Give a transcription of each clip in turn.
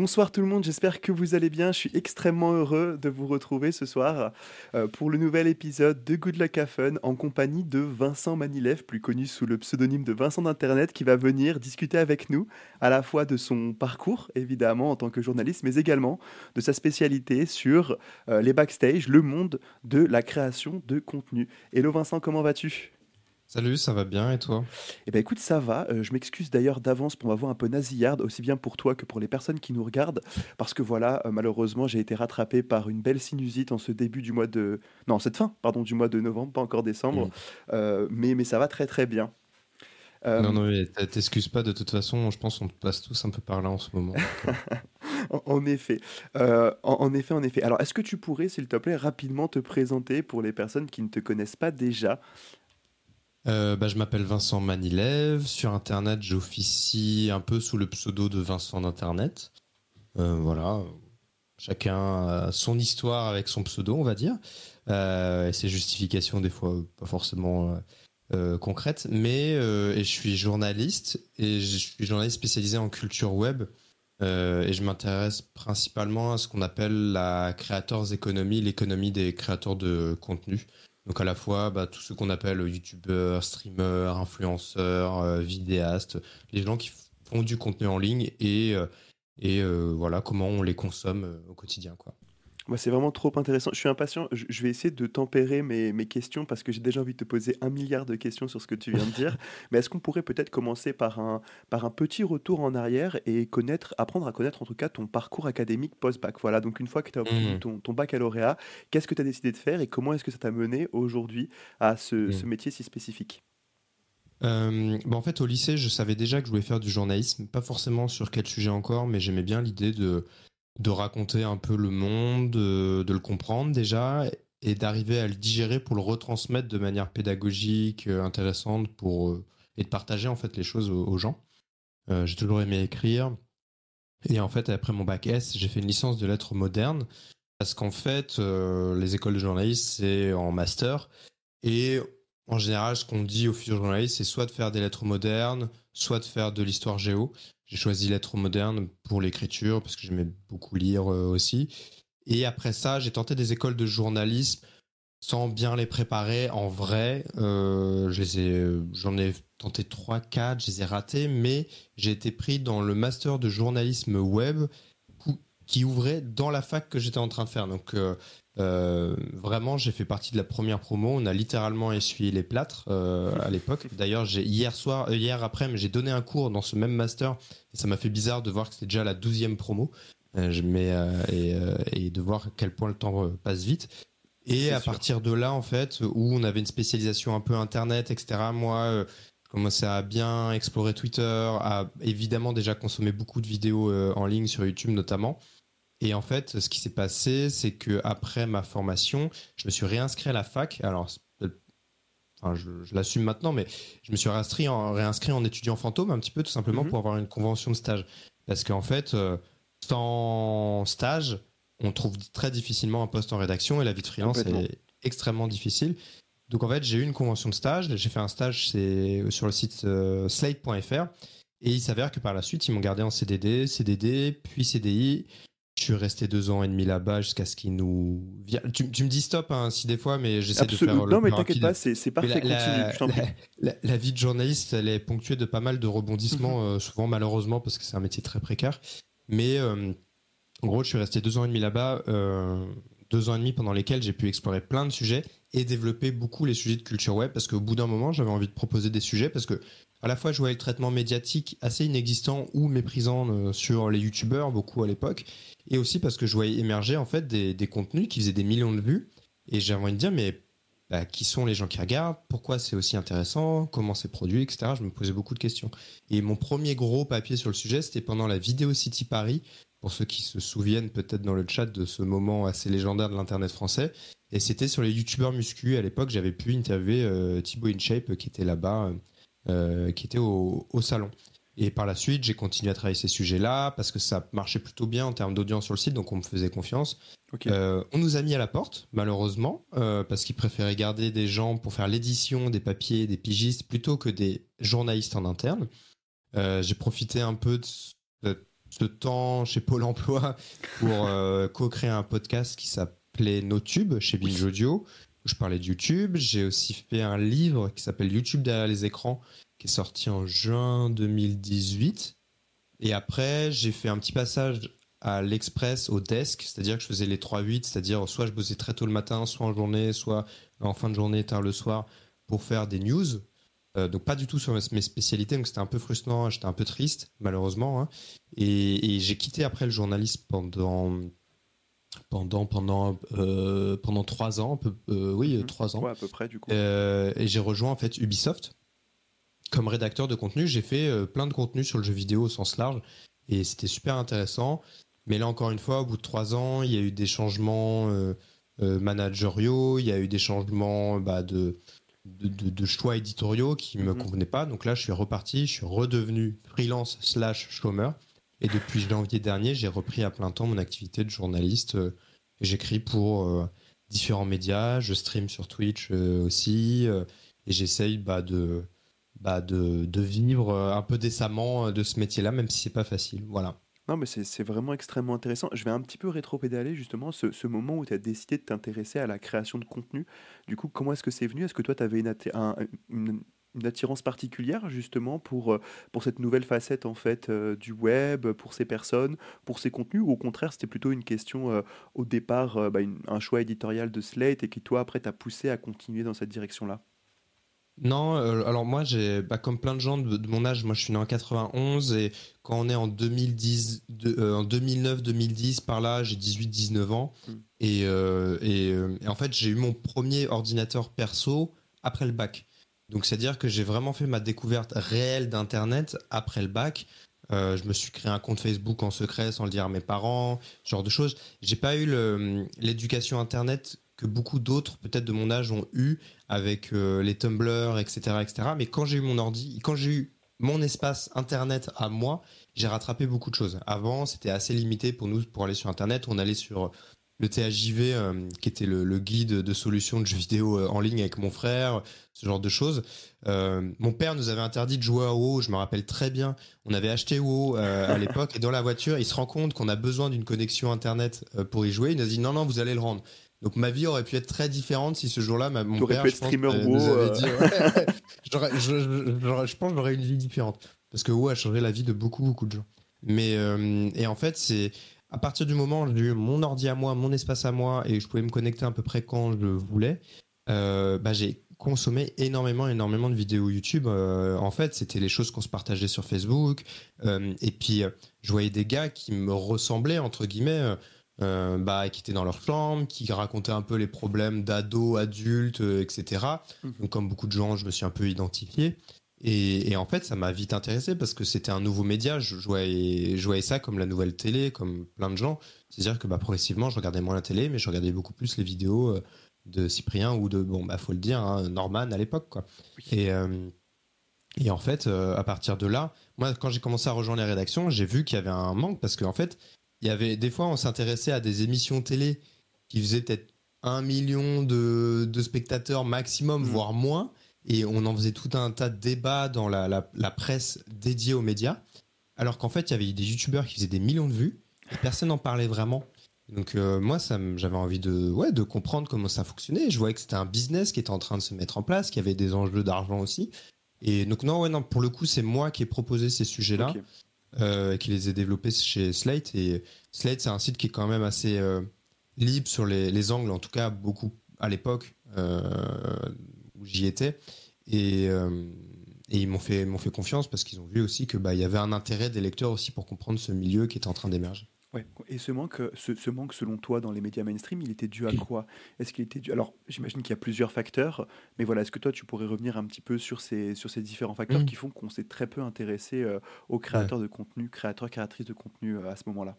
Bonsoir tout le monde, j'espère que vous allez bien. Je suis extrêmement heureux de vous retrouver ce soir euh, pour le nouvel épisode de Good Luck Have Fun en compagnie de Vincent Manilev, plus connu sous le pseudonyme de Vincent d'Internet, qui va venir discuter avec nous à la fois de son parcours, évidemment, en tant que journaliste, mais également de sa spécialité sur euh, les backstage, le monde de la création de contenu. Hello Vincent, comment vas-tu? Salut, ça va bien et toi? Eh ben écoute, ça va. Euh, je m'excuse d'ailleurs d'avance pour m'avoir un peu nasillarde, aussi bien pour toi que pour les personnes qui nous regardent, parce que voilà, euh, malheureusement, j'ai été rattrapé par une belle sinusite en ce début du mois de... Non, cette fin, pardon, du mois de novembre, pas encore décembre, euh, mais, mais ça va très très bien. Non, non, mais t'excuses pas de toute façon, je pense qu'on passe tous un peu par là en ce moment. en, effet. en, en, effet, en effet. Alors, est-ce que tu pourrais, s'il te plaît, rapidement te présenter pour les personnes qui ne te connaissent pas déjà? Euh, bah, je m'appelle Vincent Manilev. Sur Internet, j'officie un peu sous le pseudo de Vincent d'Internet. Euh, voilà. Chacun a son histoire avec son pseudo, on va dire. Euh, et ses justifications, des fois, pas forcément concrètes. Mais et je suis journaliste. Et je suis journaliste spécialisé en culture web. et je m'intéresse principalement à ce qu'on appelle la creators economy, l'économie des créateurs de contenu. Donc à la fois bah, tous ceux qu'on appelle youtubeurs, streamers, influenceurs, euh, vidéastes, les gens qui font du contenu en ligne et, euh, euh, voilà comment on les consomme au quotidien. Quoi c'est vraiment trop intéressant. Je suis impatient. Je, vais essayer de tempérer mes, mes questions parce que j'ai déjà envie de te poser un milliard de questions sur ce que tu viens de dire. Mais est-ce qu'on pourrait peut-être commencer par un, par un petit retour en arrière et connaître, apprendre à connaître en tout cas ton parcours académique post-bac? Voilà, donc une fois que tu as obtenu mmh. ton, ton, baccalauréat, qu'est-ce que tu as décidé de faire et comment est-ce que ça t'a mené aujourd'hui à ce, mmh. ce, métier si spécifique? Euh, bah, en fait, au lycée, je savais déjà que je voulais faire du journalisme, pas forcément sur quel sujet encore, mais j'aimais bien l'idée de, de raconter un peu le monde, de, le comprendre déjà, et d'arriver à le digérer pour le retransmettre de manière pédagogique, euh, intéressante, pour, euh, et de partager en fait les choses aux, gens. Euh, j'ai toujours aimé écrire. Et en fait, après mon bac S, j'ai fait une licence de lettres modernes, parce qu'en fait, les écoles de journalisme, c'est en master. Et en général, ce qu'on dit aux futurs journalistes, c'est soit de faire des lettres modernes, soit de faire de l'histoire géo. J'ai choisi lettres modernes pour l'écriture parce que j'aimais beaucoup lire euh, aussi. Et après ça, j'ai tenté des écoles de journalisme sans bien les préparer en vrai. Euh, j'en ai, tenté 3, 4, je les ai ratés, mais j'ai été pris dans le master de journalisme web qui ouvrait dans la fac que j'étais en train de faire. Donc euh, euh, vraiment, j'ai fait partie de la première promo. On a littéralement essuyé les plâtres euh, à l'époque. D'ailleurs, j'ai hier soir, euh, hier après, j'ai donné un cours dans ce même master et ça m'a fait bizarre de voir que c'était déjà la douzième promo. je mets, et, et, de voir à quel point le temps passe vite. Et à partir de là, en fait, où on avait une spécialisation un peu internet, etc. Moi, je commençais à bien explorer Twitter, à évidemment déjà consommer beaucoup de vidéos en ligne sur YouTube notamment. Et en fait, ce qui s'est passé, c'est que après ma formation, je me suis réinscrit à la fac. Alors, enfin, je, l'assume maintenant, mais je me suis réinscrit en, réinscrit en étudiant fantôme un petit peu, tout simplement mhm. pour avoir une convention de stage. Parce qu'en fait, euh, sans stage, on trouve très difficilement un poste en rédaction et la vie de freelance est extrêmement difficile. Donc en fait, j'ai eu une convention de stage. J'ai fait un stage sur le site euh, slate.fr. Et il s'avère que par la suite, ils m'ont gardé en CDD, CDD, puis CDI. Je suis resté deux ans et demi là-bas jusqu'à ce qu'il nous. Tu, me dis stop hein, si des fois, mais j'essaie de faire. Non, mais t'inquiète pas, c'est parfait. La, continue. La, vie de journaliste, elle est ponctuée de pas mal de rebondissements, mhm. euh, souvent malheureusement parce que c'est un métier très précaire. Mais euh, en gros, je suis resté deux ans et demi là-bas, euh, deux ans et demi pendant lesquels j'ai pu explorer plein de sujets et développer beaucoup les sujets de culture web parce qu'au bout d'un moment, j'avais envie de proposer des sujets parce que à la fois je voyais le traitement médiatique assez inexistant ou méprisant sur les youtubeurs, beaucoup à l'époque, et aussi parce que je voyais émerger en fait des, contenus qui faisaient des millions de vues et j'avais envie de dire mais bah, qui sont les gens qui regardent, pourquoi c'est aussi intéressant, comment c'est produit, etc. Je me posais beaucoup de questions. Et mon premier gros papier sur le sujet, c'était pendant la Vidéo City Paris, pour ceux qui se souviennent peut-être dans le chat de ce moment assez légendaire de l'Internet français. Et c'était sur les youtubeurs muscu. À l'époque, j'avais pu interviewer euh, Thibaut InShape qui était là-bas, euh, qui était au, au salon. Et par la suite, j'ai continué à travailler ces sujets-là parce que ça marchait plutôt bien en termes d'audience sur le site, donc on me faisait confiance. Euh, on nous a mis à la porte, malheureusement, euh, parce qu'ils préféraient garder des gens pour faire l'édition, des papiers, des pigistes, plutôt que des journalistes en interne. Euh, j'ai profité un peu de, ce temps chez Pôle Emploi pour co-créer un podcast qui s'appelait NoTube chez Binge Audio. Où je parlais de YouTube. J'ai aussi fait un livre qui s'appelle YouTube derrière les écrans, qui est sorti en juin 2018. Et après, j'ai fait un petit passage à l'express, au desk, c'est-à-dire que je faisais les 3-8, c'est-à-dire soit je bossais très tôt le matin, soit en journée, soit en fin de journée, tard le soir, pour faire des news. Euh, donc pas du tout sur mes spécialités, donc c'était un peu frustrant, j'étais un peu triste, malheureusement. Hein. Et, j'ai quitté après le journalisme pendant pendant pendant euh, pendant trois ans, peu, euh, oui, mmh. trois ans. à peu près du coup. et j'ai rejoint en fait Ubisoft comme rédacteur de contenu. J'ai fait plein de contenu sur le jeu vidéo au sens large et c'était super intéressant. Mais là, encore une fois, au bout de trois ans, il y a eu des changements euh, euh, managériaux, il y a eu des changements bah, de, de, choix éditoriaux qui ne me mhm. convenaient pas. Donc là, je suis reparti, je suis redevenu freelance slash chômeur. Et depuis janvier dernier, j'ai repris à plein temps mon activité de journaliste. Euh, j'écris pour différents médias, je stream sur Twitch aussi, et j'essaye bah, de, bah, de, vivre un peu décemment de ce métier-là, même si c'est pas facile. Voilà. Non, mais c'est vraiment extrêmement intéressant. Je vais un petit peu rétro-pédaler justement ce, moment où tu as décidé de t'intéresser à la création de contenu. Du coup, comment est-ce que c'est venu? Est-ce que toi, tu avais une, attirance particulière justement pour, euh, pour cette nouvelle facette en fait euh, du web, pour ces personnes, pour ces contenus? Ou au contraire, c'était plutôt une question euh, au départ, bah, un choix éditorial de Slate et qui toi, après, t'a poussé à continuer dans cette direction-là? Non, euh, alors moi, j'ai, bah, comme plein de gens de, mon âge, moi je suis né en 91 et quand on est en 2010, euh, en 2009-2010, par là, j'ai 18-19 ans hmm. euh, et, et, en fait, j'ai eu mon premier ordinateur perso après le bac. Donc, c'est-à-dire que j'ai vraiment fait ma découverte réelle d'Internet après le bac. je me suis créé un compte Facebook en secret sans le dire à mes parents, ce genre de choses. J'ai pas eu l'éducation Internet que beaucoup d'autres, peut-être de mon âge, ont eu avec euh, les Tumblr, etc., etc. Mais quand j'ai eu mon ordi, quand j'ai eu mon espace Internet à moi, j'ai rattrapé beaucoup de choses. Avant, c'était assez limité pour nous pour aller sur Internet. On allait sur le THJV, euh, qui était le, guide de solutions de jeux vidéo euh, en ligne avec mon frère, ce genre de choses. mon père nous avait interdit de jouer à WoW, je me rappelle très bien. On avait acheté WoW à l'époque et dans la voiture, il se rend compte qu'on a besoin d'une connexion Internet pour y jouer. Il nous a dit non, non, vous allez le rendre. Donc ma vie aurait pu être très différente si ce jour-là, mon père, pu être streamer WoW. Euh. je, pense que j'aurais une vie différente parce que WoW a changé la vie de beaucoup beaucoup de gens. Mais euh, et en fait, c'est à partir du moment où j'ai eu mon ordi à moi, mon espace à moi et je pouvais me connecter à peu près quand je voulais, euh, bah, j'ai consommé énormément, énormément de vidéos YouTube. en fait, c'était les choses qu'on se partageait sur Facebook. et puis, je voyais des gars qui me ressemblaient, entre guillemets. Euh, bah, qui étaient dans leur chambre, qui racontaient un peu les problèmes d'ados, adultes, euh, etc. Mhm. Donc, comme beaucoup de gens, je me suis un peu identifié. Et, en fait, ça m'a vite intéressé parce que c'était un nouveau média. Je voyais, je voyais, ça comme la nouvelle télé, comme plein de gens. C'est-à-dire que bah, progressivement, je regardais moins la télé, mais je regardais beaucoup plus les vidéos euh, de Cyprien ou de, bon, bah, faut le dire, hein, Norman à l'époque. Quoi. Et, et en fait, à partir de là, moi, quand j'ai commencé à rejoindre les rédactions, j'ai vu qu'il y avait un manque parce qu'en fait, il y avait des fois, on s'intéressait à des émissions télé qui faisaient peut-être un million de, spectateurs maximum, mm. voire moins. Et on en faisait tout un tas de débats dans la, presse dédiée aux médias. Alors qu'en fait, il y avait des youtubeurs qui faisaient des millions de vues et personne n'en parlait vraiment. Donc euh, moi, j'avais envie de, ouais, de comprendre comment ça fonctionnait. Je voyais que c'était un business qui était en train de se mettre en place, qu'il y avait des enjeux d'argent aussi. Et donc non, ouais, non, pour le coup, c'est moi qui ai proposé ces sujets-là. Euh, qui les a développés chez Slate. Et Slate, c'est un site qui est quand même assez euh, libre sur les, angles, en tout cas beaucoup à l'époque euh, où j'y étais. Et, ils m'ont fait, confiance parce qu'ils ont vu aussi qu'il bah, y avait un intérêt des lecteurs aussi pour comprendre ce milieu qui était en train d'émerger. Ouais. Et ce manque, ce, manque, selon toi, dans les médias mainstream, il était dû à quoi? Est-ce qu'il était dû Alors, j'imagine qu'il y a plusieurs facteurs, mais voilà, est-ce que toi, tu pourrais revenir un petit peu sur ces, sur ces différents facteurs mmh. qui font qu'on s'est très peu intéressé euh, aux créateurs de contenu, créateurs, créatrices de contenu euh, à ce moment-là?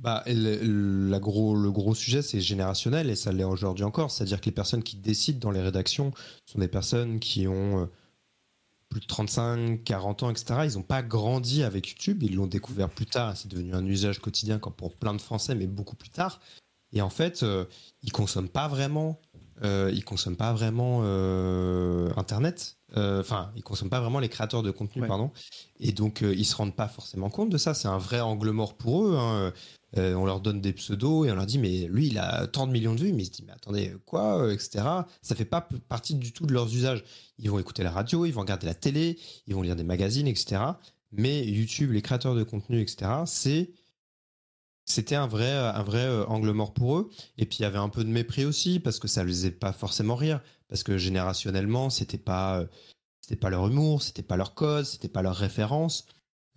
Bah, le, gros, le gros sujet, c'est générationnel et ça l'est aujourd'hui encore. C'est-à-dire que les personnes qui décident dans les rédactions sont des personnes qui ont euh, plus de 35, 40 ans, etc. Ils n'ont pas grandi avec YouTube, ils l'ont découvert plus tard, c'est devenu un usage quotidien pour plein de Français, mais beaucoup plus tard. Et en fait, ils euh, ils consomment pas vraiment euh, consomment pas vraiment euh, Internet. Euh, enfin, ils consomment pas vraiment les créateurs de contenu, pardon. Et donc, ils se rendent pas forcément compte de ça. C'est un vrai angle mort pour eux. Hein. on leur donne des pseudos et on leur dit, mais lui, il a tant de millions de vues. Mais ils se disent, mais attendez, quoi, etc. Ça fait pas partie du tout de leurs usages. Ils vont écouter la radio, ils vont regarder la télé, ils vont lire des magazines, etc. Mais YouTube, les créateurs de contenu, etc. C'est c'était un vrai, un vrai euh, angle mort pour eux. Et puis il y avait un peu de mépris aussi parce que ça ne les faisait pas forcément rire parce que générationnellement c'était pas, euh, c'était pas leur humour, c'était pas leur cause, c'était pas leur référence.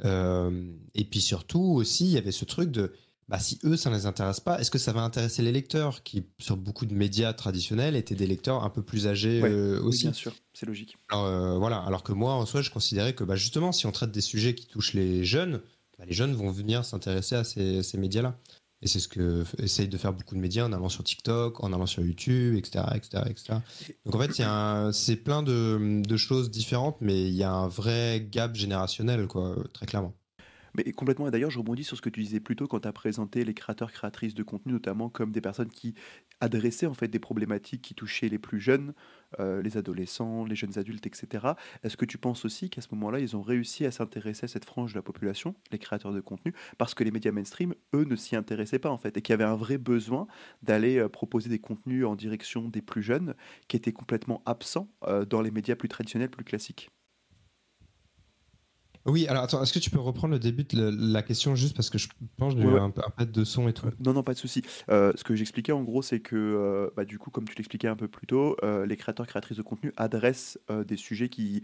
Euh, et puis surtout aussi il y avait ce truc de bah, si eux ça ne les intéresse pas, est-ce que ça va intéresser les lecteurs qui sur beaucoup de médias traditionnels étaient des lecteurs un peu plus âgés aussi. bien sûr, c'est logique. Alors, voilà, alors que moi en soi je considérais que bah, justement si on traite des sujets qui touchent les jeunes bah, les jeunes vont venir s'intéresser à ces, médias-là. Et c'est ce que essayent de faire beaucoup de médias en allant sur TikTok, en allant sur YouTube, etc. etc., etc. Donc en fait, c'est plein de, de, choses différentes, mais il y a un vrai gap générationnel, quoi, très clairement. Mais complètement, et d'ailleurs, je rebondis sur ce que tu disais plus tôt quand tu as présenté les créateurs, créatrices de contenu, notamment comme des personnes qui adressaient en fait des problématiques qui touchaient les plus jeunes, euh, les adolescents, les jeunes adultes, etc. Est-ce que tu penses aussi qu'à ce moment-là, ils ont réussi à s'intéresser à cette frange de la population, les créateurs de contenu, parce que les médias mainstream, eux, ne s'y intéressaient pas en fait, et qu'il y avait un vrai besoin d'aller euh, proposer des contenus en direction des plus jeunes, qui étaient complètement absents euh, dans les médias plus traditionnels, plus classiques? Oui, alors attends, est-ce que tu peux reprendre le début de la question juste parce que je pense que j'ai eu un, de son et tout. non, non, pas de souci. Euh, ce que j'expliquais en gros, c'est que euh, bah, du coup, comme tu l'expliquais un peu plus tôt, euh, les créateurs créatrices de contenu adressent des sujets qui,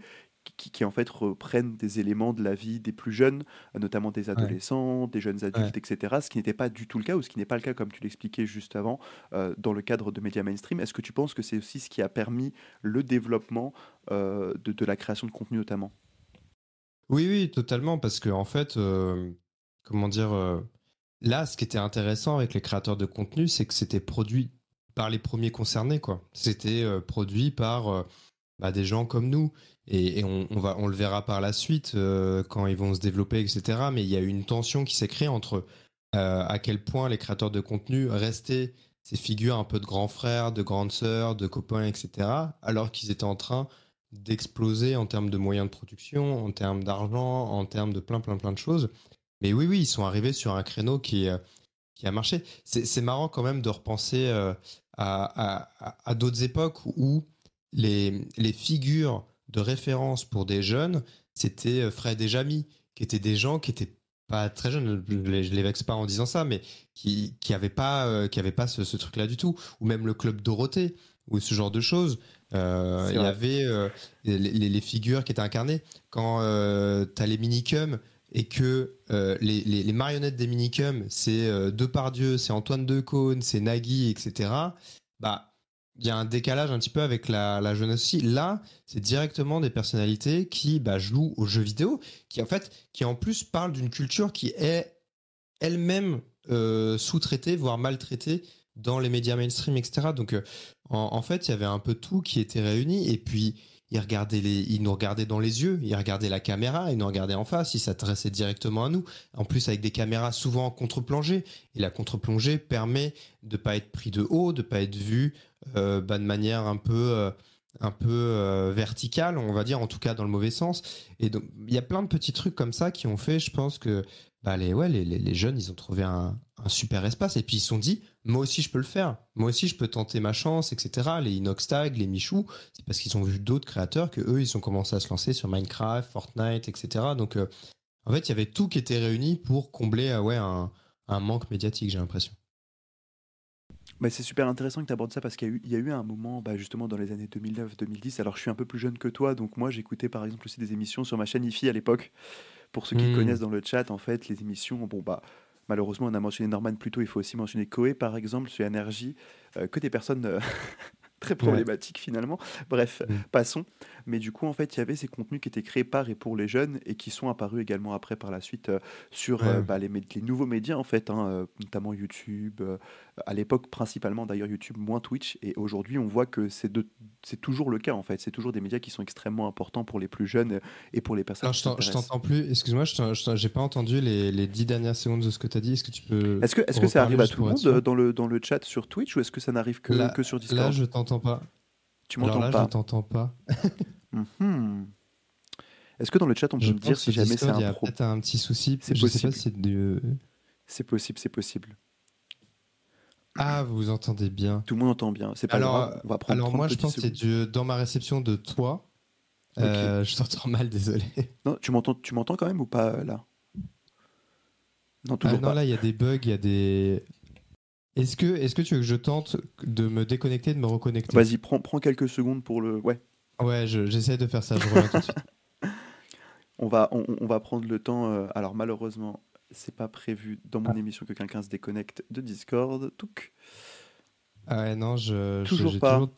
qui, en fait reprennent des éléments de la vie des plus jeunes, notamment des adolescents, des jeunes adultes, etc. Ce qui n'était pas du tout le cas, ou ce qui n'est pas le cas, comme tu l'expliquais juste avant, dans le cadre de médias mainstream. Est-ce que tu penses que c'est aussi ce qui a permis le développement de, de la création de contenu notamment? Oui, oui, totalement, parce que en fait, euh, comment dire, euh, là, ce qui était intéressant avec les créateurs de contenu, c'est que c'était produit par les premiers concernés, quoi. C'était euh, produit par bah, des gens comme nous, et, on, va, on le verra par la suite quand ils vont se développer, etc. Mais il y a une tension qui s'est créée entre à quel point les créateurs de contenu restaient ces figures un peu de grands frères, de grandes sœurs, de copains, etc. Alors qu'ils étaient en train d'exploser en termes de moyens de production, en termes d'argent, en termes de plein, plein, plein de choses. Mais oui, oui, ils sont arrivés sur un créneau qui, euh, qui a marché. C'est marrant quand même de repenser euh, à, à, d'autres époques où les, les figures de référence pour des jeunes, c'était euh, Fred et Jamy, qui étaient des gens qui étaient pas très jeunes, je les, les vexe pas en disant ça, mais qui qui pas qui pas ce, ce truc-là du tout, ou même le club Dorothée ou ce genre de choses. Euh, il y avait euh, les, les, figures qui étaient incarnées. Quand euh, tu as les minicums et que les, les, marionnettes des minicums, c'est Depardieu, c'est Antoine Decaune, c'est Nagui, etc., bah il y a un décalage un petit peu avec la, la jeunesse aussi. Là, c'est directement des personnalités qui bah, jouent aux jeux vidéo, qui en fait, qui en plus parlent d'une culture qui est elle-même sous-traitée, voire maltraitée dans les médias mainstream, etc. Donc, euh, en, fait, il y avait un peu tout qui était réuni. Et puis, il nous regardait dans les yeux, il regardait la caméra, il nous regardait en face, il s'adressait directement à nous. En plus, avec des caméras souvent en contre-plongée. Et la contre-plongée permet de pas être pris de haut, de pas être vu euh, bah, de manière un peu, euh, un peu verticale, on va dire, en tout cas dans le mauvais sens. Et donc, il y a plein de petits trucs comme ça qui ont fait, je pense que bah les, ouais, les, les, jeunes, ils ont trouvé un, un, super espace et puis ils se sont dit, moi aussi je peux le faire, moi aussi je peux tenter ma chance, etc. Les Inoxtag, les Michou, c'est parce qu'ils ont vu d'autres créateurs que eux, ils ont commencé à se lancer sur Minecraft, Fortnite, etc. Donc euh, en fait, il y avait tout qui était réuni pour combler euh, ouais, un, un manque médiatique, j'ai l'impression. Bah, c'est super intéressant que tu abordes ça parce qu'il y, y, a eu un moment, bah, justement dans les années 2009-2010. Alors je suis un peu plus jeune que toi, donc moi j'écoutais par exemple aussi des émissions sur ma chaîne IFI à l'époque. Pour ceux qui hmm. connaissent dans le chat, en fait, les émissions, bon, bah, malheureusement, on a mentionné Norman plus tôt, il faut aussi mentionner Koé, par exemple, sur Énergie, euh, que des personnes euh, très problématiques finalement. Bref, hmm. passons. Mais du coup, en fait, il y avait ces contenus qui étaient créés par et pour les jeunes et qui sont apparus également après par la suite euh, sur bah, les, les, nouveaux médias, en fait, hein, notamment YouTube, à l'époque principalement d'ailleurs YouTube, moins Twitch. Et aujourd'hui, on voit que c'est c'est toujours le cas en fait. C'est toujours des médias qui sont extrêmement importants pour les plus jeunes et pour les personnes. Alors, je t'entends plus. Excuse-moi, je j'ai pas entendu les, les, dix dernières secondes de ce que tu as dit. Est-ce que tu peux. Est-ce que, ça arrive à tout le monde dans le, dans le chat sur Twitch ou est-ce que ça n'arrive que, que sur Discord? Là, je t'entends pas. Tu m'entends pas Je t'entends pas. Mhm. Est-ce que dans le chat on peut me dire si jamais c'est un pro... peut-être un petit souci. C'est possible. c'est possible, c'est possible. Ah, vous entendez bien. Tout le monde entend bien. C'est pas alors, grave. On va prendre alors moi, je pense que c'est dans ma réception de toi. Euh, je t'entends mal, désolé. Non, tu m'entends, tu m'entends quand même ou pas là? Non, toujours ah, non, là, il y a des bugs, il y a des. Est-ce que, est-ce que tu veux que je tente de me déconnecter, de me reconnecter? Vas-y, prends, prends quelques secondes pour le. Ouais. Ouais, j'essaie de faire ça. Je reviens tout de suite. On va, on, va prendre le temps. Euh, alors malheureusement, c'est pas prévu dans mon ah. émission que quelqu'un se déconnecte de Discord. Touc. Ah ouais, non, je. Toujours pas.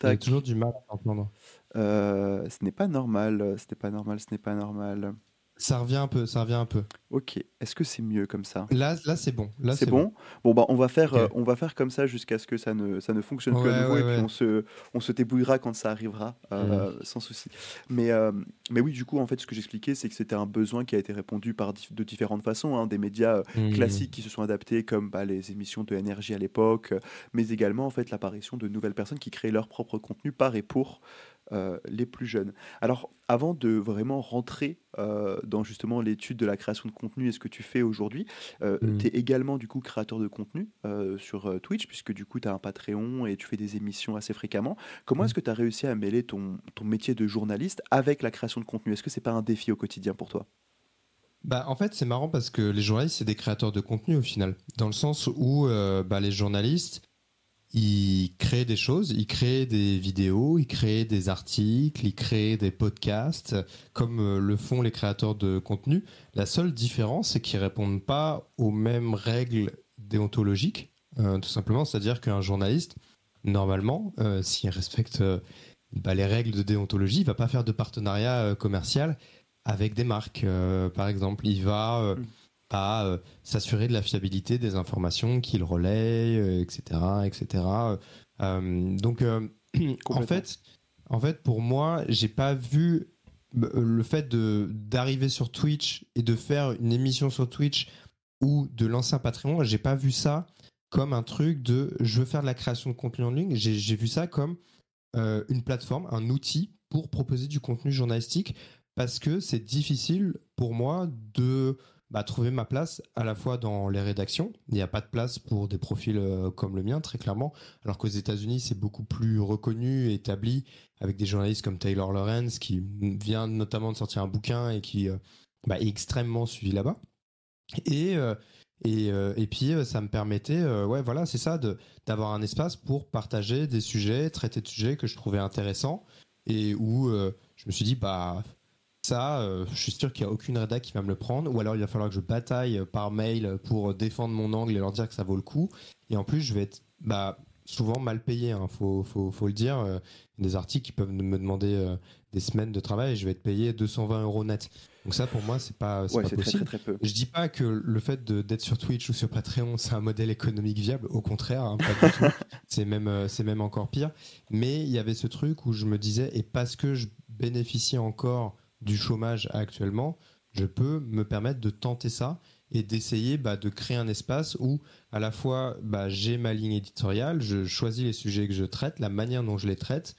Toujours, toujours du mal à entendre. Euh, ce n'est pas normal. Ce n'est pas normal. Ce n'est pas normal. Ça revient un peu, ça revient un peu. Ok. Est-ce que c'est mieux comme ça? Là, là c'est bon. Là, c'est bon. bon? bah, on va faire, euh, on va faire comme ça jusqu'à ce que ça ne, ça ne fonctionne plus à nouveau et puis on se, on se débrouillera quand ça arrivera, euh, mm. sans souci. Mais, euh, mais oui, du coup, en fait, ce que j'expliquais, c'est que c'était un besoin qui a été répondu par de différentes façons, hein. des médias mm. classiques qui se sont adaptés, comme bah, les émissions de énergie à l'époque, mais également en fait l'apparition de nouvelles personnes qui créent leur propre contenu par et pour euh, les plus jeunes. Alors, avant de vraiment rentrer euh, dans justement l'étude de la création de contenu et ce que tu fais aujourd'hui, euh, mmh. tu es également du coup créateur de contenu sur Twitch, puisque du coup tu as un Patreon et tu fais des émissions assez fréquemment. Comment mmh. est-ce que tu as réussi à mêler ton, ton métier de journaliste avec la création de contenu? Est-ce que c'est pas un défi au quotidien pour toi? Bah, en fait, c'est marrant parce que les journalistes, c'est des créateurs de contenu au final. Dans le sens où bah, les journalistes, il crée des choses, il crée des vidéos, il crée des articles, il crée des podcasts, comme euh, le font les créateurs de contenu. La seule différence, c'est qu'ils répondent pas aux mêmes règles déontologiques, euh, tout simplement. C'est-à-dire qu'un journaliste, normalement, euh, s'il respecte bah, les règles de déontologie, il va pas faire de partenariat commercial avec des marques, par exemple. Il va mm à euh, s'assurer de la fiabilité des informations qu'il relaie, etc., euh, etc. Euh, donc, en fait, en fait, pour moi, j'ai pas vu le fait de d'arriver sur Twitch et de faire une émission sur Twitch ou de lancer un Patreon, j'ai pas vu ça comme un truc de je veux faire de la création de contenu en ligne. J'ai vu ça comme une plateforme, un outil pour proposer du contenu journalistique parce que c'est difficile pour moi de bah, trouver ma place à la fois dans les rédactions. Il n'y a pas de place pour des profils euh, comme le mien, très clairement. Alors qu'aux États-Unis, c'est beaucoup plus reconnu, établi, avec des journalistes comme Taylor Lorenz, qui vient notamment de sortir un bouquin et qui euh, bah, est extrêmement suivi là-bas. Et, euh, et, et, puis, ça me permettait, ouais, voilà, c'est ça, d'avoir un espace pour partager des sujets, traiter de sujets que je trouvais intéressants et où je me suis dit, bah, ça, euh, je suis sûr qu'il n'y a aucune rédac qui va me le prendre, ou alors il va falloir que je bataille par mail pour défendre mon angle et leur dire que ça vaut le coup. Et en plus, je vais être bah, souvent mal payé, il hein, faut, faut, faut, le dire. Euh, des articles qui peuvent me demander euh, des semaines de travail et je vais être payé 220 euros net. Donc ça, pour moi, c'est pas, pas possible. Très, très, peu. Je dis pas que le fait d'être sur Twitch ou sur Patreon, c'est un modèle économique viable. Au contraire, hein, pas du tout. C'est même, c'est même encore pire. Mais il y avait ce truc où je me disais, et parce que je bénéficie encore du chômage actuellement, je peux me permettre de tenter ça et d'essayer bah, de créer un espace où à la fois bah, j'ai ma ligne éditoriale, je choisis les sujets que je traite, la manière dont je les traite,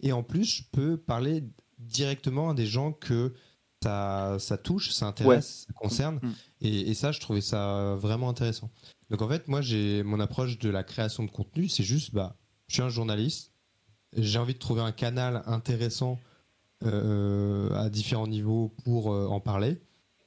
et en plus je peux parler directement à des gens que ça, ça touche, ça intéresse, ça concerne, mm. et, et, ça je trouvais ça vraiment intéressant. Donc en fait moi j'ai mon approche de la création de contenu, c'est juste bah je suis un journaliste, j'ai envie de trouver un canal intéressant euh, à différents niveaux pour euh, en parler,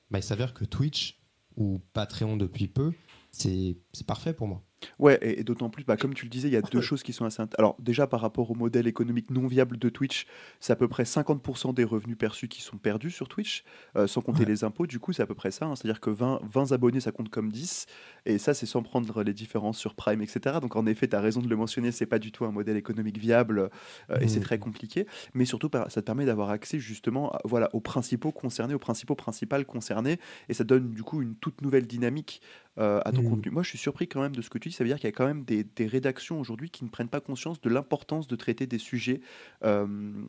bah, il s'avère que Twitch ou Patreon depuis peu, c'est parfait pour moi. Ouais, et, d'autant plus, bah, comme tu le disais, il y a deux choses qui sont assez. Alors, déjà, par rapport au modèle économique non viable de Twitch, c'est à peu près 50% des revenus perçus qui sont perdus sur Twitch, euh, sans compter les impôts. Du coup, c'est à peu près ça. Hein. C'est-à-dire que 20, 20 abonnés, ça compte comme 10. Et ça, c'est sans prendre les différences sur Prime, etc. Donc, en effet, tu as raison de le mentionner, c'est pas du tout un modèle économique viable euh, et c'est mmh. très compliqué. Mais surtout, ça te permet d'avoir accès justement voilà, aux principaux concernés, aux principaux principales concernés. Et ça donne du coup une toute nouvelle dynamique euh, à ton mmh. contenu. Moi, je suis surpris quand même de ce que tu Ça veut dire qu'il y a quand même des, rédactions aujourd'hui qui ne prennent pas conscience de l'importance de traiter des sujets euh,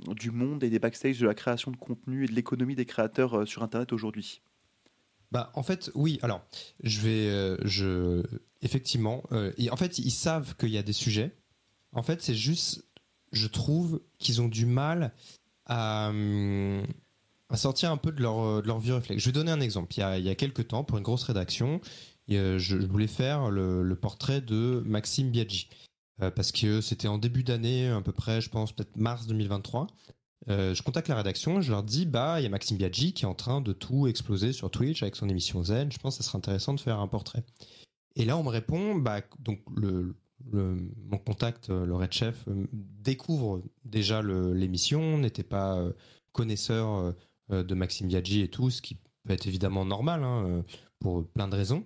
du monde et des backstage de la création de contenu et de l'économie des créateurs euh, sur Internet aujourd'hui. Bah, en fait, oui. Alors, je vais, je, effectivement, en fait, ils savent qu'il y a des sujets, En fait, c'est juste, je trouve qu'ils ont du mal à, à, sortir un peu de leur, de leur vieux réflexe. Je vais donner un exemple. Il y a, il y a quelques temps, pour une grosse rédaction, je voulais faire le, portrait de Maxime Biaggi. parce que c'était en début d'année, à peu près, je pense, peut-être mars 2023. Euh, je contacte la rédaction, je leur dis bah il y a Maxime Biaggi qui est en train de tout exploser sur Twitch avec son émission Zen. Je pense que ça serait intéressant de faire un portrait. Et là on me répond bah donc le, mon contact euh, le red chef euh, découvre déjà l'émission, n'était pas connaisseur de Maxime Biaggi et tout, ce qui peut être évidemment normal hein, pour plein de raisons.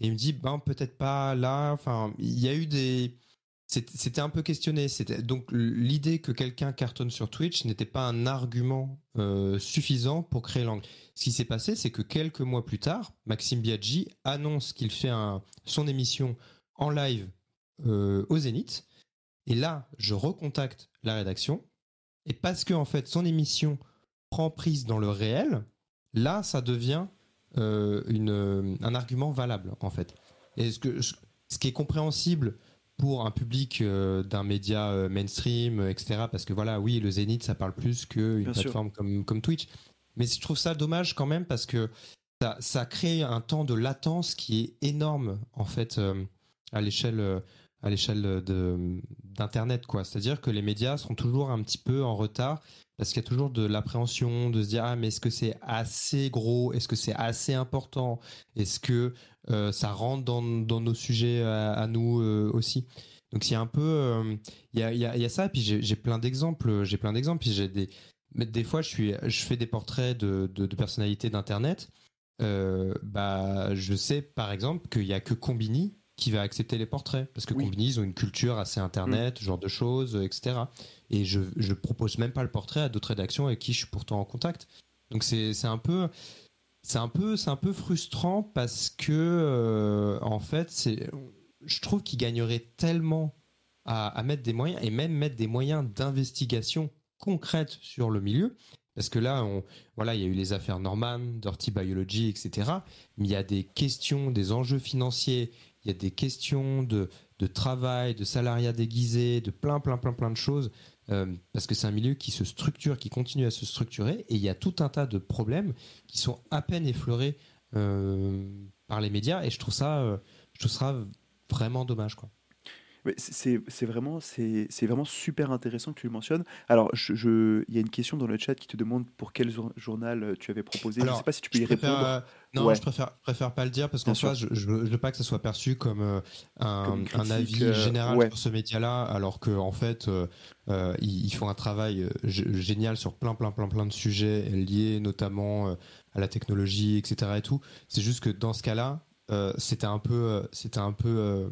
Et il me dit ben peut-être pas là. Enfin il y a eu des c'était un peu questionné. donc l'idée que quelqu'un cartonne sur Twitch n'était pas un argument euh, suffisant pour créer l'angle. Ce qui s'est passé, c'est que quelques mois plus tard, Maxime Biaggi annonce qu'il fait son émission en live euh, au Zénith. Et là, je recontacte la rédaction. Et parce que en fait, son émission prend prise dans le réel, là, ça devient euh, un argument valable en fait. Et ce, que, ce qui est compréhensible pour un public euh, d'un média euh, mainstream, euh, etc. Parce que voilà, oui, le Zénith, ça parle plus qu'une plateforme comme, comme Twitch. Mais je trouve ça dommage quand même parce que ça, ça crée un temps de latence qui est énorme, en fait, à l'échelle à l'échelle d'internet quoi. C'est à dire que les médias seront toujours un petit peu en retard parce qu'il y a toujours de l'appréhension de se dire ah mais est-ce que c'est assez gros? Est-ce que c'est assez important? Est-ce que euh, ça rentre dans, nos sujets à, nous euh, aussi? Donc il y a un peu euh, il y, a, ça. Puis j'ai plein d'exemples j'ai plein d'exemples. J'ai des mais des fois je fais des portraits de, de, de personnalités d'internet. Bah je sais par exemple qu'il y a que Combini qui va accepter les portraits parce que Combini ils ont une culture assez internet, ce mm. genre de choses, etc. Et je je propose même pas le portrait à d'autres rédactions avec qui je suis pourtant en contact. Donc c'est c'est un peu c'est un peu c'est un peu frustrant parce que euh, en fait c'est je trouve qu'ils gagneraient tellement à, à, mettre des moyens et même mettre des moyens d'investigation concrète sur le milieu parce que là, on, voilà, il y a eu les affaires Norman, Dirty Biology, etc. Mais il y a des questions, des enjeux financiers, il y a des questions de, de travail, de salariat déguisé, de plein, plein, plein, plein de choses. Euh, parce que c'est un milieu qui se structure, qui continue à se structurer, et il y a tout un tas de problèmes qui sont à peine effleurés euh, par les médias, et je trouve ça, euh, je trouve ça vraiment dommage, quoi. C'est vraiment, vraiment super intéressant que tu le mentionnes. Alors, il je, y a une question dans le chat qui te demande pour quel journal euh, tu avais proposé. je ne sais pas si tu peux y répondre. Euh, non, je préfère, préfère pas le dire parce qu'en soi, je ne veux pas que ça soit perçu comme euh, un, un, avis général sur ce média-là, alors qu'en en fait, ils, font un travail génial sur plein, plein, plein, plein de sujets liés notamment à la technologie, etc. Et tout. C'est juste que dans ce cas-là, c'était un peu, c'était un peu,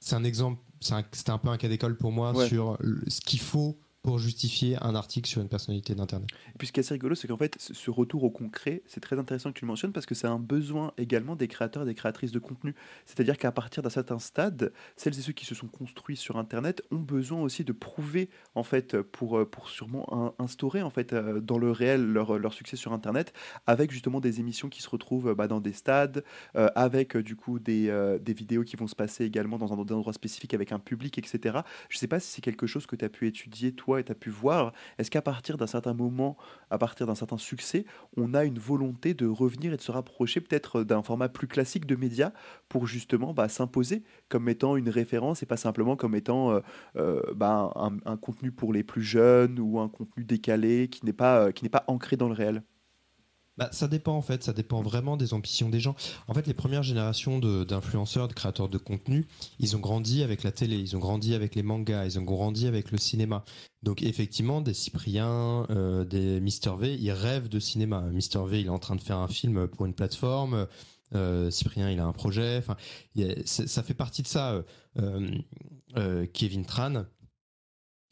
c'est un exemple c'était un peu un cas d'école pour moi sur ce qu'il faut pour justifier un article sur une personnalité d'Internet. Et puis ce qui est assez rigolo, c'est qu'en fait, ce retour au concret, c'est très intéressant que tu le mentionnes parce que c'est un besoin également des créateurs et des créatrices de contenu. C'est-à-dire qu'à partir d'un certain stade, celles et ceux qui se sont construits sur Internet ont besoin aussi de prouver, en fait, pour, pour sûrement instaurer, en fait, euh, dans le réel leur, leur succès sur Internet, avec justement des émissions qui se retrouvent bah, dans des stades, euh, avec du coup des, euh, des vidéos qui vont se passer également dans un, endroit spécifique avec un public, etc. Je ne sais pas si c'est quelque chose que tu as pu étudier, et tu as pu voir, est-ce qu'à partir d'un certain moment, à partir d'un certain succès, on a une volonté de revenir et de se rapprocher peut-être d'un format plus classique de médias pour justement bah, s'imposer comme étant une référence et pas simplement comme étant euh, euh, bah, un, contenu pour les plus jeunes ou un contenu décalé qui n'est pas, euh, qui n'est pas ancré dans le réel? Bah, ça dépend en fait, ça dépend vraiment des ambitions des gens. En fait, les premières générations d'influenceurs, de, créateurs de contenu, ils ont grandi avec la télé, ils ont grandi avec les mangas, ils ont grandi avec le cinéma. Donc effectivement, des Cypriens, euh, des Mister V, ils rêvent de cinéma. Mister V, il est en train de faire un film pour une plateforme. Euh, Cyprien, il a un projet. Enfin, ça fait partie de ça. Euh, Kevin Tran,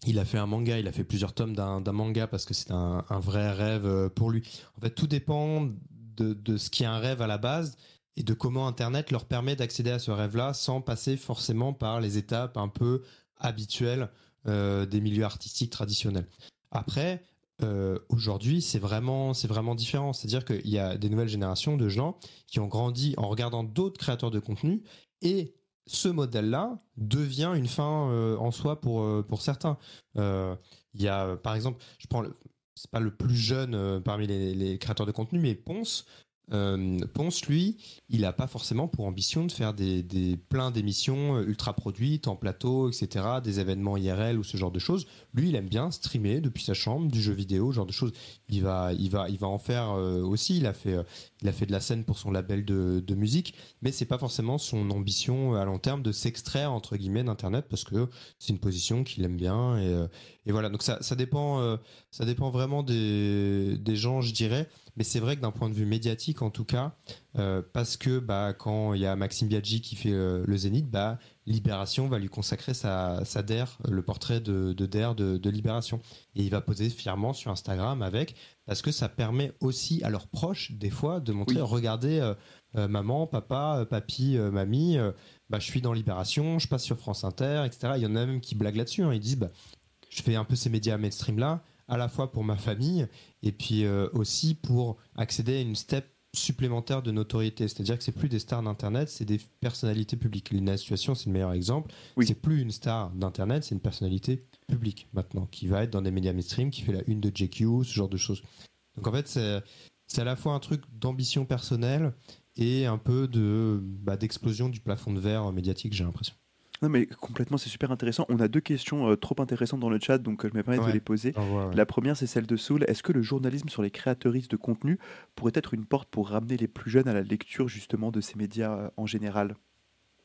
il a fait un manga, il a fait plusieurs tomes d'un manga parce que c'est un, vrai rêve euh, pour lui. En fait, tout dépend de, ce qui est un rêve à la base et de comment Internet leur permet d'accéder à ce rêve-là sans passer forcément par les étapes un peu habituelles euh, des milieux artistiques traditionnels. Après, euh, aujourd'hui, c'est vraiment, c'est vraiment différent. C'est-à-dire qu'il y a des nouvelles générations de gens qui ont grandi en regardant d'autres créateurs de contenu et ce modèle-là devient une fin en soi pour, pour certains. Il y a, par exemple, je prends le, c'est pas le plus jeune parmi les, créateurs de contenu, mais Ponce, euh, Ponce, lui, il n'a pas forcément pour ambition de faire des, des plein d'émissions euh, ultra produites en plateau, etc., des événements IRL ou ce genre de choses. Lui, il aime bien streamer depuis sa chambre, du jeu vidéo, genre de choses. Il va, il va, il va en faire euh, aussi. Il a fait, il a fait de la scène pour son label de, musique, mais c'est pas forcément son ambition à long terme de s'extraire entre guillemets d'internet parce que c'est une position qu'il aime bien et, et, voilà. Donc ça, dépend, ça dépend vraiment des, des gens, je dirais. Mais c'est vrai que d'un point de vue médiatique, en tout cas, euh, parce que bah, quand il y a Maxime Biaggi qui fait euh, le Zénith, bah, Libération va lui consacrer sa, sa DER, le portrait de, de DER de, Libération. Et il va poser fièrement sur Instagram avec, parce que ça permet aussi à leurs proches, des fois, de montrer, regardez, euh, maman, papa, papy, mamie, bah, je suis dans Libération, je passe sur France Inter, etc. Il y en a même qui blaguent là-dessus. Hein. Ils disent, bah, je fais un peu ces médias mainstream-là à la fois pour ma famille et puis euh, aussi pour accéder à une step supplémentaire de notoriété. C'est-à-dire que c'est plus des stars d'Internet, c'est des personnalités publiques. Lina Situation, c'est le meilleur exemple. C'est plus une star d'Internet, c'est une personnalité publique maintenant, qui va être dans des médias mainstream, qui fait la une de JQ, ce genre de choses. Donc en fait, c'est à la fois un truc d'ambition personnelle et un peu de bah, d'explosion du plafond de verre médiatique, j'ai l'impression. Non, mais complètement, c'est super intéressant. On a deux questions euh, trop intéressantes dans le chat, donc euh, je me permets de les poser. La première, c'est celle de Soul. Est-ce que le journalisme sur les créateuristes de contenu pourrait être une porte pour ramener les plus jeunes à la lecture justement de ces médias euh, en général?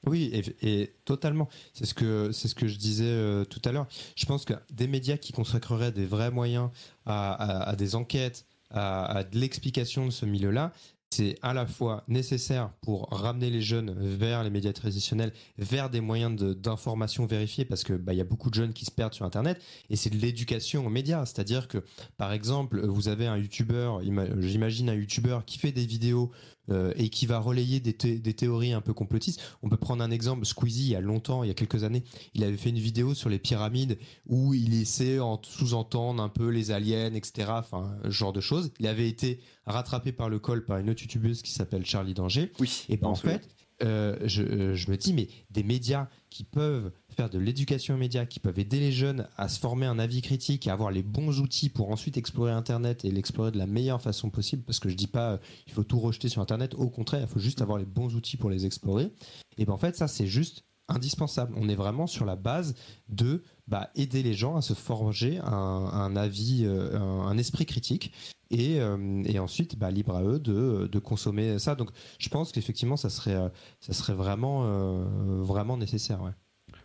Oui, et, totalement. C'est ce que c'est ce que je disais tout à l'heure. Je pense que des médias qui consacreraient des vrais moyens à, des enquêtes, à, à de l'explication de ce milieu-là, c'est à la fois nécessaire pour ramener les jeunes vers les médias traditionnels, vers des moyens d'information vérifiés, parce que bah, y a beaucoup de jeunes qui se perdent sur Internet, et c'est de l'éducation aux médias. C'est-à-dire que, par exemple, vous avez un YouTuber, j'imagine un YouTuber qui fait des vidéos euh, et qui va relayer des, des, théories un peu complotistes. On peut prendre un exemple, Squeezie, il y a longtemps, il y a quelques années, il avait fait une vidéo sur les pyramides où il essaie en sous-entendre un peu les aliens, etc. Enfin, ce genre de choses. Il avait été rattrapé par le col par une autre youtubeuse qui s'appelle Charlie Danger. Oui. Et ben, en fait, euh, je, euh, je, me dis, mais des médias qui peuvent de l'éducation aux médias, qui peuvent aider les jeunes à se former un avis critique et avoir les bons outils pour ensuite explorer Internet et l'explorer de la meilleure façon possible, parce que je dis pas euh, il faut tout rejeter sur Internet, au contraire, il faut juste avoir les bons outils pour les explorer. Et ben en fait, ça c'est juste indispensable. On est vraiment sur la base de bah, aider les gens à se forger un, avis, euh, un, esprit critique. Et, euh, et ensuite, bah, libre à eux de, de, consommer ça. Donc, je pense qu'effectivement, ça serait, euh, ça serait vraiment, vraiment nécessaire.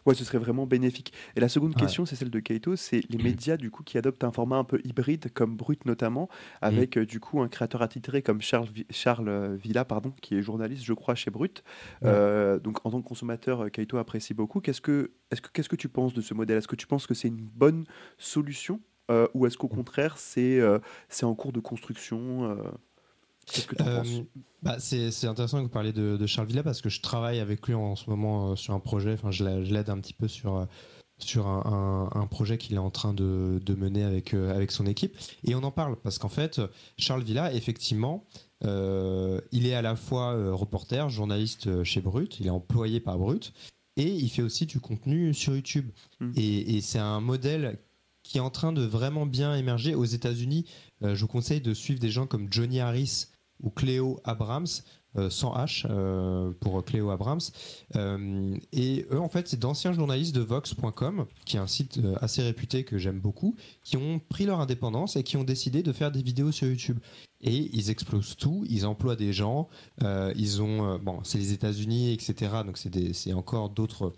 Ouais, ce serait vraiment bénéfique. Et la seconde question, c'est celle de Kaito, c'est les médias du coup qui adoptent un format un peu hybride, comme Brut notamment, avec mm. euh, du coup un créateur attitré comme Charles, Charles euh, Villa, pardon, qui est journaliste, je crois, chez Brut. Euh, donc en tant que consommateur, Kaito apprécie beaucoup. Qu'est-ce que, est-ce que, qu'est-ce que tu penses de ce modèle? Est-ce que tu penses que c'est une bonne solution? Ou est-ce qu'au contraire c'est, c'est en cours de construction Qu'est-ce que tu euh, penses? bah, c'est, intéressant que vous parliez de, Charles Villa parce que je travaille avec lui en ce moment euh, sur un projet. Enfin, je, l'aide un petit peu sur, euh, sur un, projet qu'il est en train de, mener avec, avec son équipe. Et on en parle parce qu'en fait, Charles Villa, effectivement, il est à la fois reporter, journaliste chez Brut, il est employé par Brut. Et il fait aussi du contenu sur YouTube. Hmm. Et, et c'est un modèle qui est en train de vraiment bien émerger aux États-Unis. je vous conseille de suivre des gens comme Johnny Harris, ou Cléo Abrams, euh, sans H euh, pour Cléo Abrams. Euh, et eux, en fait, c'est d'anciens journalistes de Vox.com, qui est un site assez réputé que j'aime beaucoup, qui ont pris leur indépendance et qui ont décidé de faire des vidéos sur YouTube. Et ils explosent tout, ils emploient des gens, ils ont, bon, c'est les États-Unis, etc. Donc c'est encore d'autres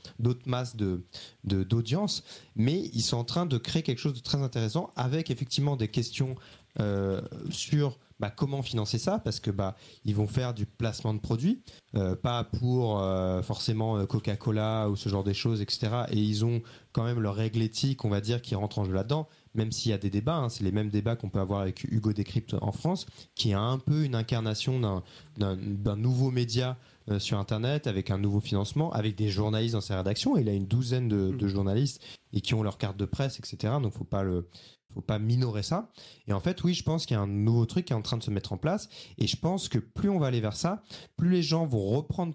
masses de d'audience, mais ils sont en train de créer quelque chose de très intéressant avec effectivement des questions sur bah, comment financer ça Parce que bah ils vont faire du placement de produits, euh, pas pour euh, forcément euh, Coca-Cola ou ce genre de choses, etc. Et ils ont quand même leur règle éthique, on va dire, qui rentre en jeu là-dedans. Même s'il y a des débats, hein, c'est les mêmes débats qu'on peut avoir avec Hugo Décrypte en France, qui est un peu une incarnation d'un nouveau média sur Internet avec un nouveau financement, avec des journalistes dans sa rédaction. Il a une douzaine de, de, mmh. journalistes et qui ont leur carte de presse, etc. Donc faut pas le faut pas minorer ça. Et en fait, oui, je pense qu'il y a un nouveau truc qui est en train de se mettre en place. Et je pense que plus on va aller vers ça, plus les gens vont reprendre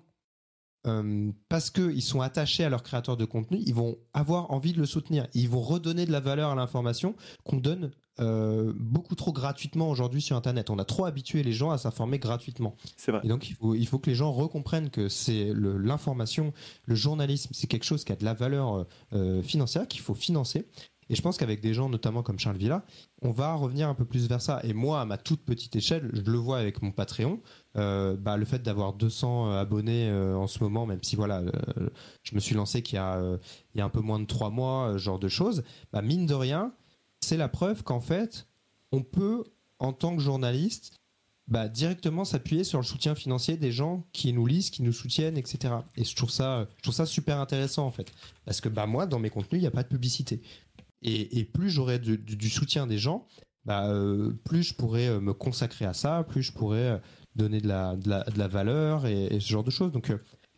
euh, parce qu'ils sont attachés à leur créateur de contenu, ils vont avoir envie de le soutenir. Ils vont redonner de la valeur à l'information qu'on donne euh, beaucoup trop gratuitement aujourd'hui sur Internet. On a trop habitué les gens à s'informer gratuitement. C'est vrai. Et donc il faut, il faut que les gens recomprennent que c'est l'information, le, journalisme, c'est quelque chose qui a de la valeur euh, financière qu'il faut financer. Et je pense qu'avec des gens, notamment comme Charles Villa, on va revenir un peu plus vers ça. Et moi, à ma toute petite échelle, je le vois avec mon Patreon. Euh, bah, le fait d'avoir 200 euh, abonnés euh, en ce moment, même si voilà, je me suis lancé qu'il y a, il y a un peu moins de trois mois, genre de choses, bah, mine de rien, c'est la preuve qu'en fait, on peut, en tant que journaliste, bah, directement s'appuyer sur le soutien financier des gens qui nous lisent, qui nous soutiennent, etc. Et je trouve ça, je trouve ça super intéressant en fait, parce que bah moi, dans mes contenus, il n'y a pas de publicité. Et, plus j'aurai du, soutien des gens, bah, euh, plus je pourrais euh, me consacrer à ça, plus je pourrais euh, donner de la, de la, valeur et, et, ce genre de choses. Donc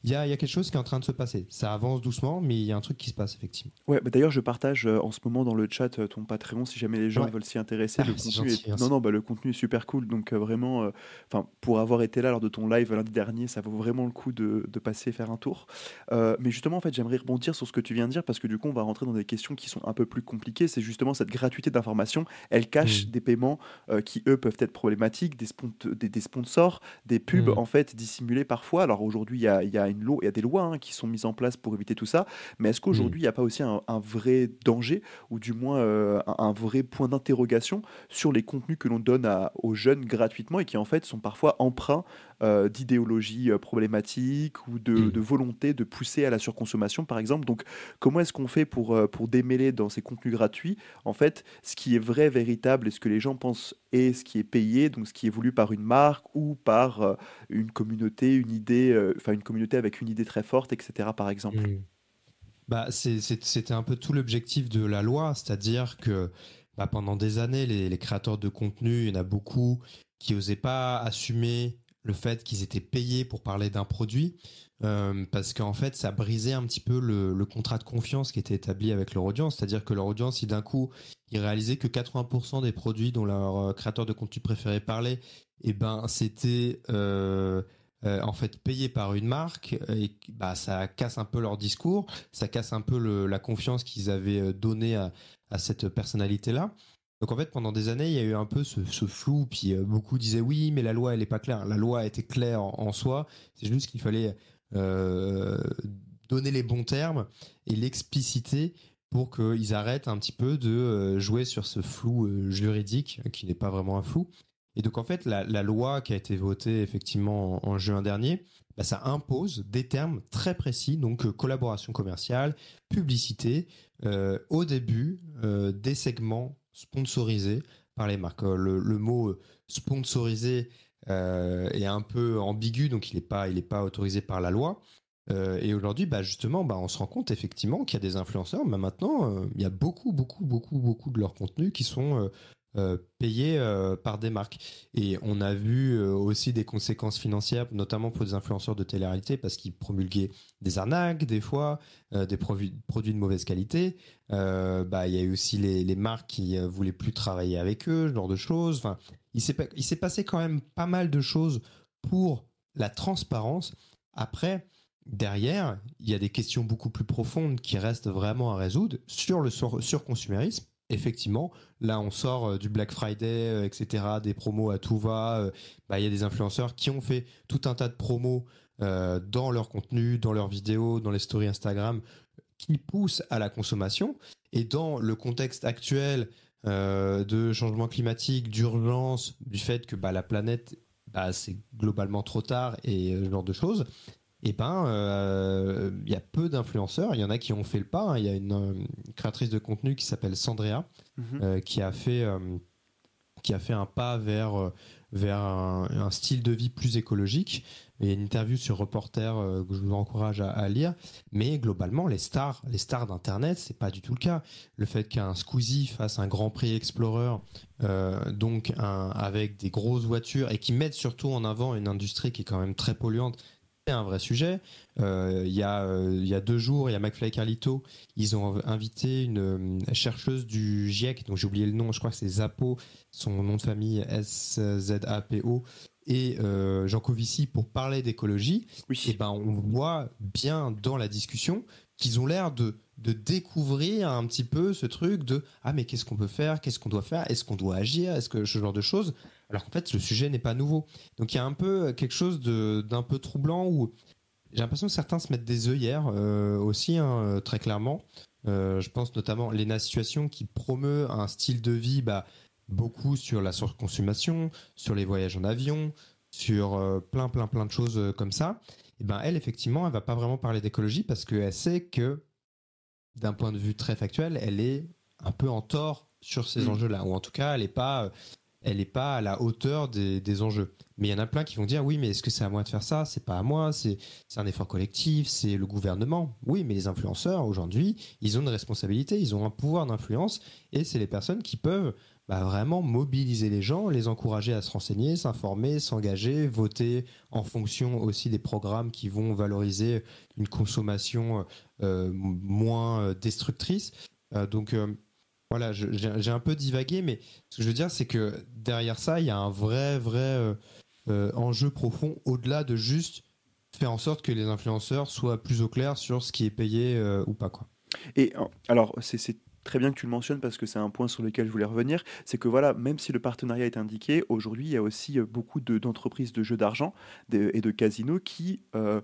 il y a, quelque chose qui est en train de se passer. Ça avance doucement, mais il y a un truc qui se passe effectivement. Ouais, bah d'ailleurs, je partage euh, en ce moment dans le chat euh, ton Patreon si jamais les gens veulent s'y intéresser. Ah, le contenu est... Non, non, bah, le contenu est super cool. Donc euh, vraiment, enfin, pour avoir été là lors de ton live lundi dernier, ça vaut vraiment le coup de, de passer faire un tour. mais justement, en fait, j'aimerais rebondir sur ce que tu viens de dire parce que du coup, on va rentrer dans des questions qui sont un peu plus compliquées. C'est justement cette gratuité d'information. Elle cache mmh. des paiements qui eux peuvent être problématiques, des, des, des sponsors, des pubs mmh. en fait dissimulés parfois. Alors aujourd'hui, il y a, y a une loi, il y a des lois. Hein, qui sont mises en place pour éviter tout ça. Mais est-ce qu'aujourd'hui, il n'y a pas aussi un, vrai danger, ou du moins euh, un, vrai point d'interrogation sur les contenus que l'on donne à, aux jeunes gratuitement et qui en fait sont parfois emprunts euh, d'idéologie euh, problématique ou de, mmh. de, volonté de pousser à la surconsommation, par exemple. Donc, comment est-ce qu'on fait pour, pour démêler dans ces contenus gratuits, en fait, ce qui est vrai, véritable et ce que les gens pensent et ce qui est payé, donc ce qui est voulu par une marque ou par une communauté, une idée, enfin une communauté avec une idée très forte, etc. Par exemple? Mmh. Bah, c'était un peu tout l'objectif de la loi, c'est-à-dire que bah, pendant des années, les, créateurs de contenu, il y en a beaucoup qui n'osaient pas assumer le fait qu'ils étaient payés pour parler d'un produit, euh, parce qu'en fait, ça brisait un petit peu le, contrat de confiance qui était établi avec leur audience. C'est-à-dire que leur audience, si d'un coup, ils réalisaient que 80% des produits dont leur euh, créateur de contenu préféré parlait, eh ben, c'était euh, en fait payé par une marque et bah ça casse un peu leur discours, ça casse un peu la confiance qu'ils avaient donnée à, cette personnalité là. Donc en fait pendant des années il y a eu un peu ce, flou puis euh, beaucoup disaient oui mais la loi elle est pas claire. La loi était claire en, soi, c'est juste qu'il fallait donner les bons termes et l'expliciter pour qu'ils arrêtent un petit peu de jouer sur ce flou juridique qui n'est pas vraiment un flou et donc en fait, la, loi qui a été votée effectivement en, juin dernier, bah, ça impose des termes très précis, donc euh, collaboration commerciale, publicité, euh, au début euh, des segments sponsorisés par les marques. Le, mot sponsorisé est un peu ambigu, donc il n'est pas, pas autorisé par la loi. et aujourd'hui, bah justement, bah on se rend compte effectivement qu'il y a des influenceurs, mais maintenant, il y a beaucoup, beaucoup, beaucoup, beaucoup de leurs contenus qui sont euh, payés euh, par des marques. Et on a vu euh, aussi des conséquences financières, notamment pour des influenceurs de télé-réalité, parce qu'ils promulguaient des arnaques des fois, des produits, de mauvaise qualité. bah, il y a eu aussi les, marques qui voulaient plus travailler avec eux, ce genre de choses. Enfin, il s'est passé quand même pas mal de choses pour la transparence. Après, derrière, il y a des questions beaucoup plus profondes qui restent vraiment à résoudre sur le surconsumérisme effectivement, là on sort euh, du Black Friday, euh, etc., des promos à tout va. Euh, bah, il y a des influenceurs qui ont fait tout un tas de promos dans leur contenu, dans leurs vidéos, dans les stories Instagram, qui poussent à la consommation. Et dans le contexte actuel de changement climatique, d'urgence, du fait que bah, la planète, bah, c'est globalement trop tard et ce genre de choses, et eh ben il euh, y a peu d'influenceurs. Il y en a qui ont fait le pas. Hein. Il y a une, créatrice de contenu qui s'appelle Sandrea mhm. euh, qui a fait euh, qui a fait un pas vers vers un, style de vie plus écologique. Il y a une interview sur Reporter que je vous encourage à, lire. Mais globalement, les stars, les stars d'Internet, c'est pas du tout le cas. Le fait qu'un Squeezie fasse un Grand Prix Explorer, donc avec des grosses voitures et qui mettent surtout en avant une industrie qui est quand même très polluante, un vrai sujet. Euh, il y, euh, y, a deux jours, il y a McFly et Carlito, ils ont invité une euh, chercheuse du GIEC, dont j'ai oublié le nom, je crois que c'est Zapo, son nom de famille S-Z-A-P-O. et Jean Covici pour parler d'écologie, et ben on voit bien dans la discussion qu'ils ont l'air de, de découvrir un petit peu ce truc de ah mais qu'est-ce qu'on peut faire, qu'est-ce qu'on doit faire, est-ce qu'on doit agir, est-ce que ce genre de choses. Alors qu'en fait le sujet n'est pas nouveau. Donc il y a un peu quelque chose d'un peu troublant où j'ai l'impression que certains se mettent des œillères euh, aussi hein, très clairement. Euh, je pense notamment Lena Situation qui promeut un style de vie bah, beaucoup sur la surconsommation, sur les voyages en avion, sur euh, plein plein plein de choses comme ça et ben elle effectivement elle va pas vraiment parler d'écologie parce qu'elle sait que d'un point de vue très factuel elle est un peu en tort sur ces mm. enjeux-là ou en tout cas elle n'est pas elle est pas à la hauteur des, enjeux. Mais il y en a plein qui vont dire oui, mais est-ce que c'est à moi de faire ça? C'est pas à moi, c'est un effort collectif, c'est le gouvernement. Oui, mais les influenceurs aujourd'hui, ils ont une responsabilité, ils ont un pouvoir d'influence et c'est les personnes qui peuvent bah, vraiment mobiliser les gens, les encourager à se renseigner, s'informer, s'engager, voter en fonction aussi des programmes qui vont valoriser une consommation euh, moins destructrice. Euh, donc euh, voilà, j'ai un peu divagué, mais ce que je veux dire, c'est que derrière ça, il y a un vrai, vrai enjeu profond au-delà de juste faire en sorte que les influenceurs soient plus au clair sur ce qui est payé ou pas. Quoi. Et alors, c'est très bien que tu le mentionnes parce que c'est un point sur lequel je voulais revenir, c'est que voilà, même si le partenariat est indiqué, aujourd'hui il y a aussi euh, beaucoup d'entreprises de, jeux d'argent et de casinos qui euh,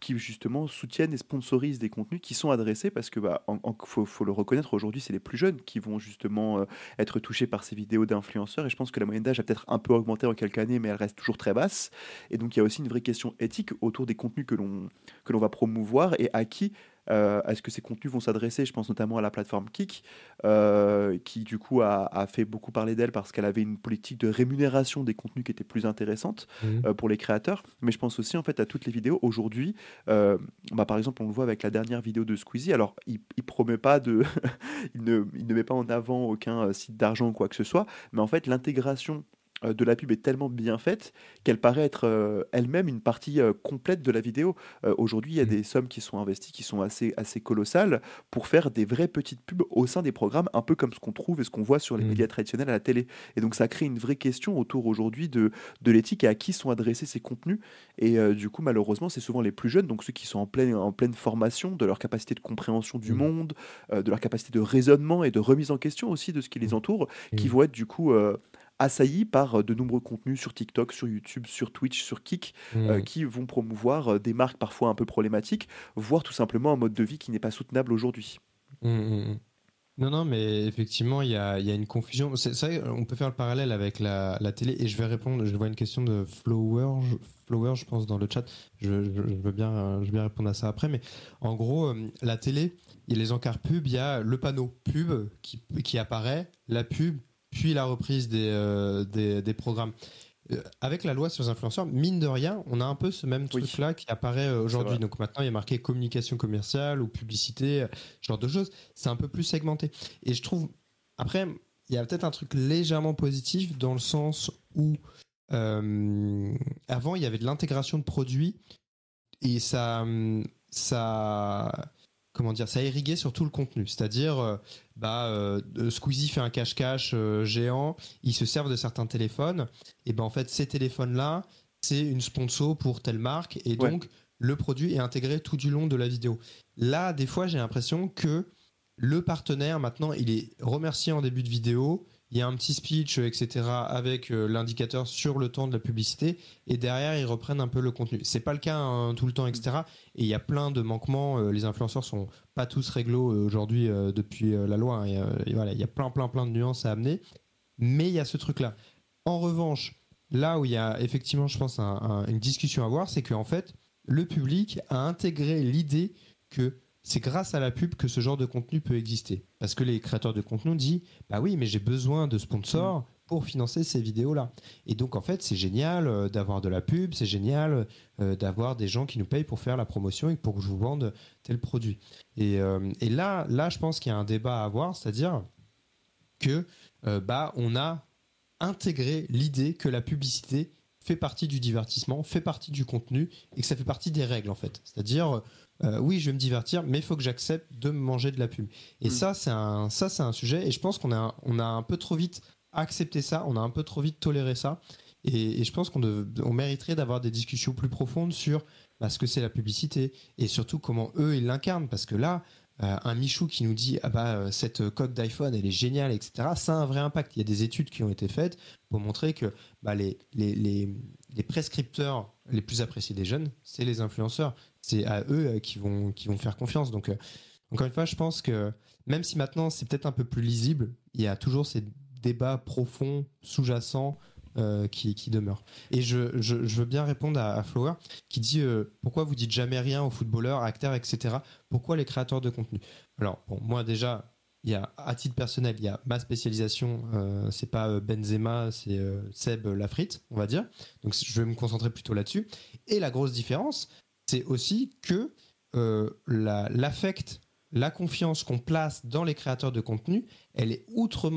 qui justement soutiennent et sponsorisent des contenus qui sont adressés parce que bah faut, le reconnaître aujourd'hui c'est les plus jeunes qui vont justement euh, être touchés par ces vidéos d'influenceurs et je pense que la moyenne d'âge a peut-être un peu augmenté en quelques années mais elle reste toujours très basse. Et donc il y a aussi une vraie question éthique autour des contenus que l'on que l'on va promouvoir et à qui euh, est-ce que ces contenus vont s'adresser Je pense notamment à la plateforme Kik, euh, qui du coup a, fait beaucoup parler d'elle parce qu'elle avait une politique de rémunération des contenus qui était plus intéressante mmh. euh, pour les créateurs. Mais je pense aussi en fait à toutes les vidéos. Aujourd'hui, bah, par exemple, on le voit avec la dernière vidéo de Squeezie. Alors, il, il promet pas de, il, ne, il ne met pas en avant aucun site d'argent ou quoi que ce soit, mais en fait l'intégration euh, de la pub est tellement bien faite qu'elle paraît être euh, elle-même une partie euh, complète de la vidéo. Aujourd'hui, il y a mmh. des sommes qui sont investies, qui sont assez, assez colossales pour faire des vraies petites pubs au sein des programmes, un peu comme ce qu'on trouve et ce qu'on voit sur les mmh. médias traditionnels à la télé. Et donc, ça crée une vraie question autour aujourd'hui de, de l'éthique et à qui sont adressés ces contenus. Et du coup, malheureusement, c'est souvent les plus jeunes, donc ceux qui sont en pleine, en pleine formation de leur capacité de compréhension du mmh. monde, de leur capacité de raisonnement et de remise en question aussi de ce qui les entoure, qui vont être du coup assaillis par euh, de nombreux contenus sur TikTok, sur YouTube, sur Twitch, sur Kik, euh, mmh. qui vont promouvoir euh, des marques parfois un peu problématiques, voire tout simplement un mode de vie qui n'est pas soutenable aujourd'hui. Mmh, mmh, non, non, mais effectivement, il y a, y a, une confusion. C'est vrai, on peut faire le parallèle avec la, la, télé, et je vais répondre, je vois une question de Flower, je, Flower, je pense, dans le chat. Je, veux bien, je veux bien répondre à ça après, mais en gros, la télé, il y a les encarts pub, il y a le panneau pub qui, qui apparaît, la pub, puis la reprise des, euh, des, programmes. Euh, avec la loi sur les influenceurs, mine de rien, on a un peu ce même truc-là qui apparaît euh, aujourd'hui. Donc maintenant, il y a marqué communication commerciale ou publicité, ce genre de choses. C'est un peu plus segmenté. Et je trouve, après, il y a peut-être un truc légèrement positif dans le sens où avant, il y avait de l'intégration de produits et ça, ça, comment dire, ça irriguait sur tout le contenu. C'est-à-dire, euh, bah, euh, Squeezie fait un cache-cache euh, géant, ils se servent de certains téléphones, et ben en fait, ces téléphones-là, c'est une sponsor pour telle marque, et donc le produit est intégré tout du long de la vidéo. Là, des fois, j'ai l'impression que le partenaire, maintenant, il est remercié en début de vidéo, il y a un petit speech, etc., avec euh, l'indicateur sur le temps de la publicité, et derrière, ils reprennent un peu le contenu. C'est pas le cas hein, tout le temps, etc. Et il y a plein de manquements. Euh, les influenceurs sont pas tous réglo euh, aujourd'hui depuis la loi. Hein, il y a plein, plein, plein de nuances à amener. Mais il y a ce truc-là. En revanche, là où il y a effectivement, je pense, une discussion à avoir, c'est qu'en fait, le public a intégré l'idée que c'est grâce à la pub que ce genre de contenu peut exister. Parce que les créateurs de contenu disent Bah oui, mais j'ai besoin de sponsors pour financer ces vidéos-là. Et donc, en fait, c'est génial euh, d'avoir de la pub, c'est génial euh, d'avoir des gens qui nous payent pour faire la promotion et pour que je vous vende tel produit. Et, euh, et là, là, je pense qu'il y a un débat à avoir, c'est-à-dire que bah, on a intégré l'idée que la publicité fait partie du divertissement, fait partie du contenu et que ça fait partie des règles, en fait. C'est-à-dire euh, oui, je vais me divertir, mais il faut que j'accepte de me manger de la pub. Et mm. ça, c'est un, ça, c'est un sujet. Et je pense qu'on a, on a un peu trop vite accepté ça, on a un peu trop vite toléré ça. Et, je pense qu'on mériterait d'avoir des discussions plus profondes sur bah, ce que c'est la publicité et surtout comment eux ils l'incarnent. Parce que là, euh, un Michou qui nous dit ah bah euh, cette coque d'iPhone elle est géniale etc ça a un vrai impact. Il y a des études qui ont été faites pour montrer que bah, les, les, les, prescripteurs les plus appréciés des jeunes c'est les influenceurs. C'est à eux euh, qui vont qui vont faire confiance. Donc encore une fois je pense que même si maintenant c'est peut-être un peu plus lisible il y a toujours ces débats profonds sous-jacents euh, qui, qui, demeure. Et je, veux bien répondre à, Flower qui dit euh, pourquoi vous dites jamais rien aux footballeurs, acteurs, etc. Pourquoi les créateurs de contenu? Alors, bon, moi déjà, il y a, à titre personnel, il y a ma spécialisation, euh, c'est pas Benzema, c'est Seb Lafrite, on va dire. Donc je vais me concentrer plutôt là-dessus. Et la grosse différence, c'est aussi que l'affect, la, confiance qu'on place dans les créateurs de contenu, elle est outre,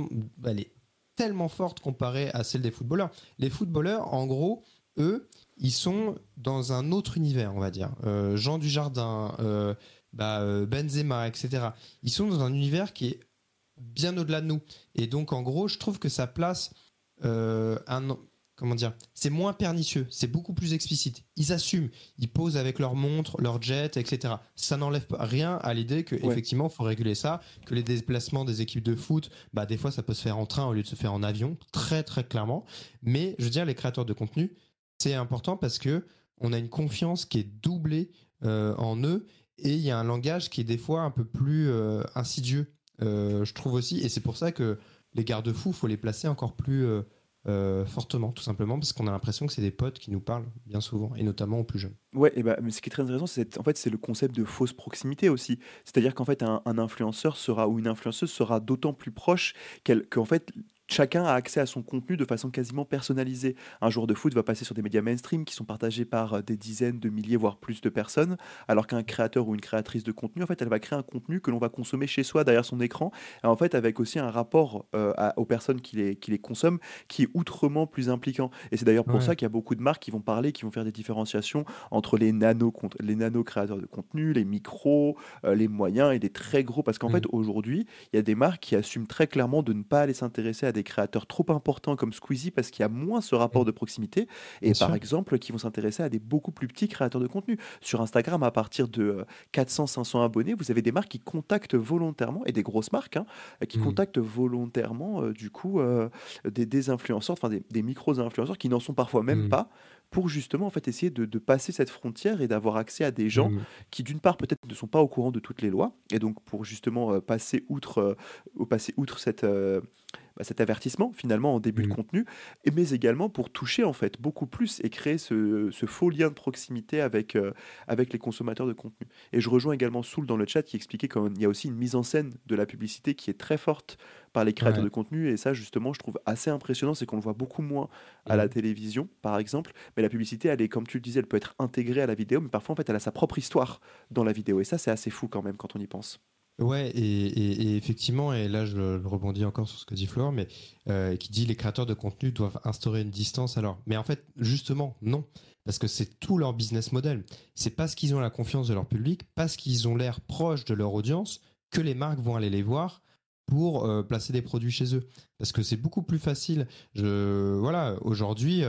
elle est tellement forte comparée à celle des footballeurs. Les footballeurs, en gros, eux, ils sont dans un autre univers, on va dire. Euh, Jean Dujardin, euh, bah, euh, Benzema, etc. Ils sont dans un univers qui est bien au-delà de nous. Et donc, en gros, je trouve que ça place un, comment dire, c'est moins pernicieux, c'est beaucoup plus explicite. Ils assument, ils posent avec leur montre, leur jet, etc. Ça n'enlève rien à l'idée que effectivement, faut réguler ça, que les déplacements des équipes de foot, bah des fois ça peut se faire en train au lieu de se faire en avion, très très clairement. Mais je veux dire, les créateurs de contenu, c'est important parce que on a une confiance qui est doublée euh, en eux et il y a un langage qui est des fois un peu plus euh, insidieux, euh, je trouve aussi, et c'est pour ça que les garde-fous, faut les placer encore plus euh, fortement, tout simplement, parce qu'on a l'impression que c'est des potes qui nous parlent bien souvent, et notamment aux plus jeunes. Ouais, et bah, mais ce qui est très intéressant, c'est en fait c'est le concept de fausse proximité aussi. C'est-à-dire qu'en fait un, un influenceur sera ou une influenceuse sera d'autant plus proche qu'en fait chacun a accès à son contenu de façon quasiment personnalisée. Un joueur de foot va passer sur des médias mainstream qui sont partagés par euh, des dizaines de milliers, voire plus de personnes, alors qu'un créateur ou une créatrice de contenu, en fait, elle va créer un contenu que l'on va consommer chez soi, derrière son écran, et en fait, avec aussi un rapport euh, aux personnes qui les, qui les consomment qui est outrement plus impliquant. Et c'est d'ailleurs pour ça qu'il y a beaucoup de marques qui vont parler, qui vont faire des différenciations entre les nano, les nano créateurs de contenu, les micros, euh, les moyens et les très gros, parce qu'en fait, mmh. aujourd'hui, il y a des marques qui assument très clairement de ne pas aller s'intéresser à des créateurs trop importants comme Squeezie parce qu'il y a moins ce rapport mm. de proximité et par exemple qui vont s'intéresser à des beaucoup plus petits créateurs de contenu. Sur Instagram, à partir de 400-500 euh, abonnés, vous avez des marques qui contactent volontairement et des grosses marques hein, qui mm. contactent volontairement euh, du coup euh, des, influenceurs, enfin des, micros-influenceurs qui n'en sont parfois même mm. pas pour justement en fait essayer de, passer cette frontière et d'avoir accès à des gens qui d'une part peut-être ne sont pas au courant de toutes les lois et donc pour justement passer outre passer outre cette bah, cet avertissement finalement en début de mmh. contenu, mais également pour toucher en fait beaucoup plus et créer ce, faux lien de proximité avec, euh, avec les consommateurs de contenu. Et je rejoins également Soul dans le chat qui expliquait qu'il y a aussi une mise en scène de la publicité qui est très forte par les créateurs de contenu et ça justement je trouve assez impressionnant, c'est qu'on le voit beaucoup moins à la mmh. télévision par exemple, mais la publicité elle est comme tu le disais, elle peut être intégrée à la vidéo, mais parfois en fait elle a sa propre histoire dans la vidéo et ça c'est assez fou quand même quand on y pense. Ouais, et, effectivement, et là je, rebondis encore sur ce que dit Flore, mais euh, qui dit les créateurs de contenu doivent instaurer une distance. Alors, mais en fait, justement, non, parce que c'est tout leur business model. C'est parce qu'ils ont la confiance de leur public, parce qu'ils ont l'air proches de leur audience, que les marques vont aller les voir pour euh, placer des produits chez eux. Parce que c'est beaucoup plus facile. Je, voilà, aujourd'hui,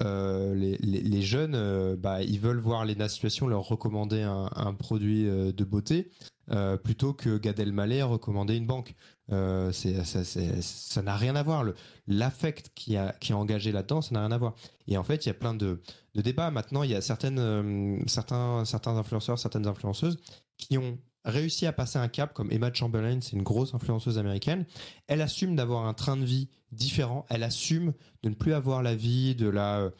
euh, les, jeunes, bah, ils veulent voir les situations leur recommander un produit de beauté. Euh, plutôt que Gad Elmaleh recommander une banque. Euh, ça n'a rien à voir. L'affect qui a, qui est engagé là-dedans, ça n'a rien à voir. Et en fait, il y a plein de, débats. Maintenant, il y a certaines, euh, certains, certains influenceurs, certaines influenceuses qui ont réussi à passer un cap, comme Emma Chamberlain, c'est une grosse influenceuse américaine. Elle assume d'avoir un train de vie différent. Elle assume de ne plus avoir la vie de la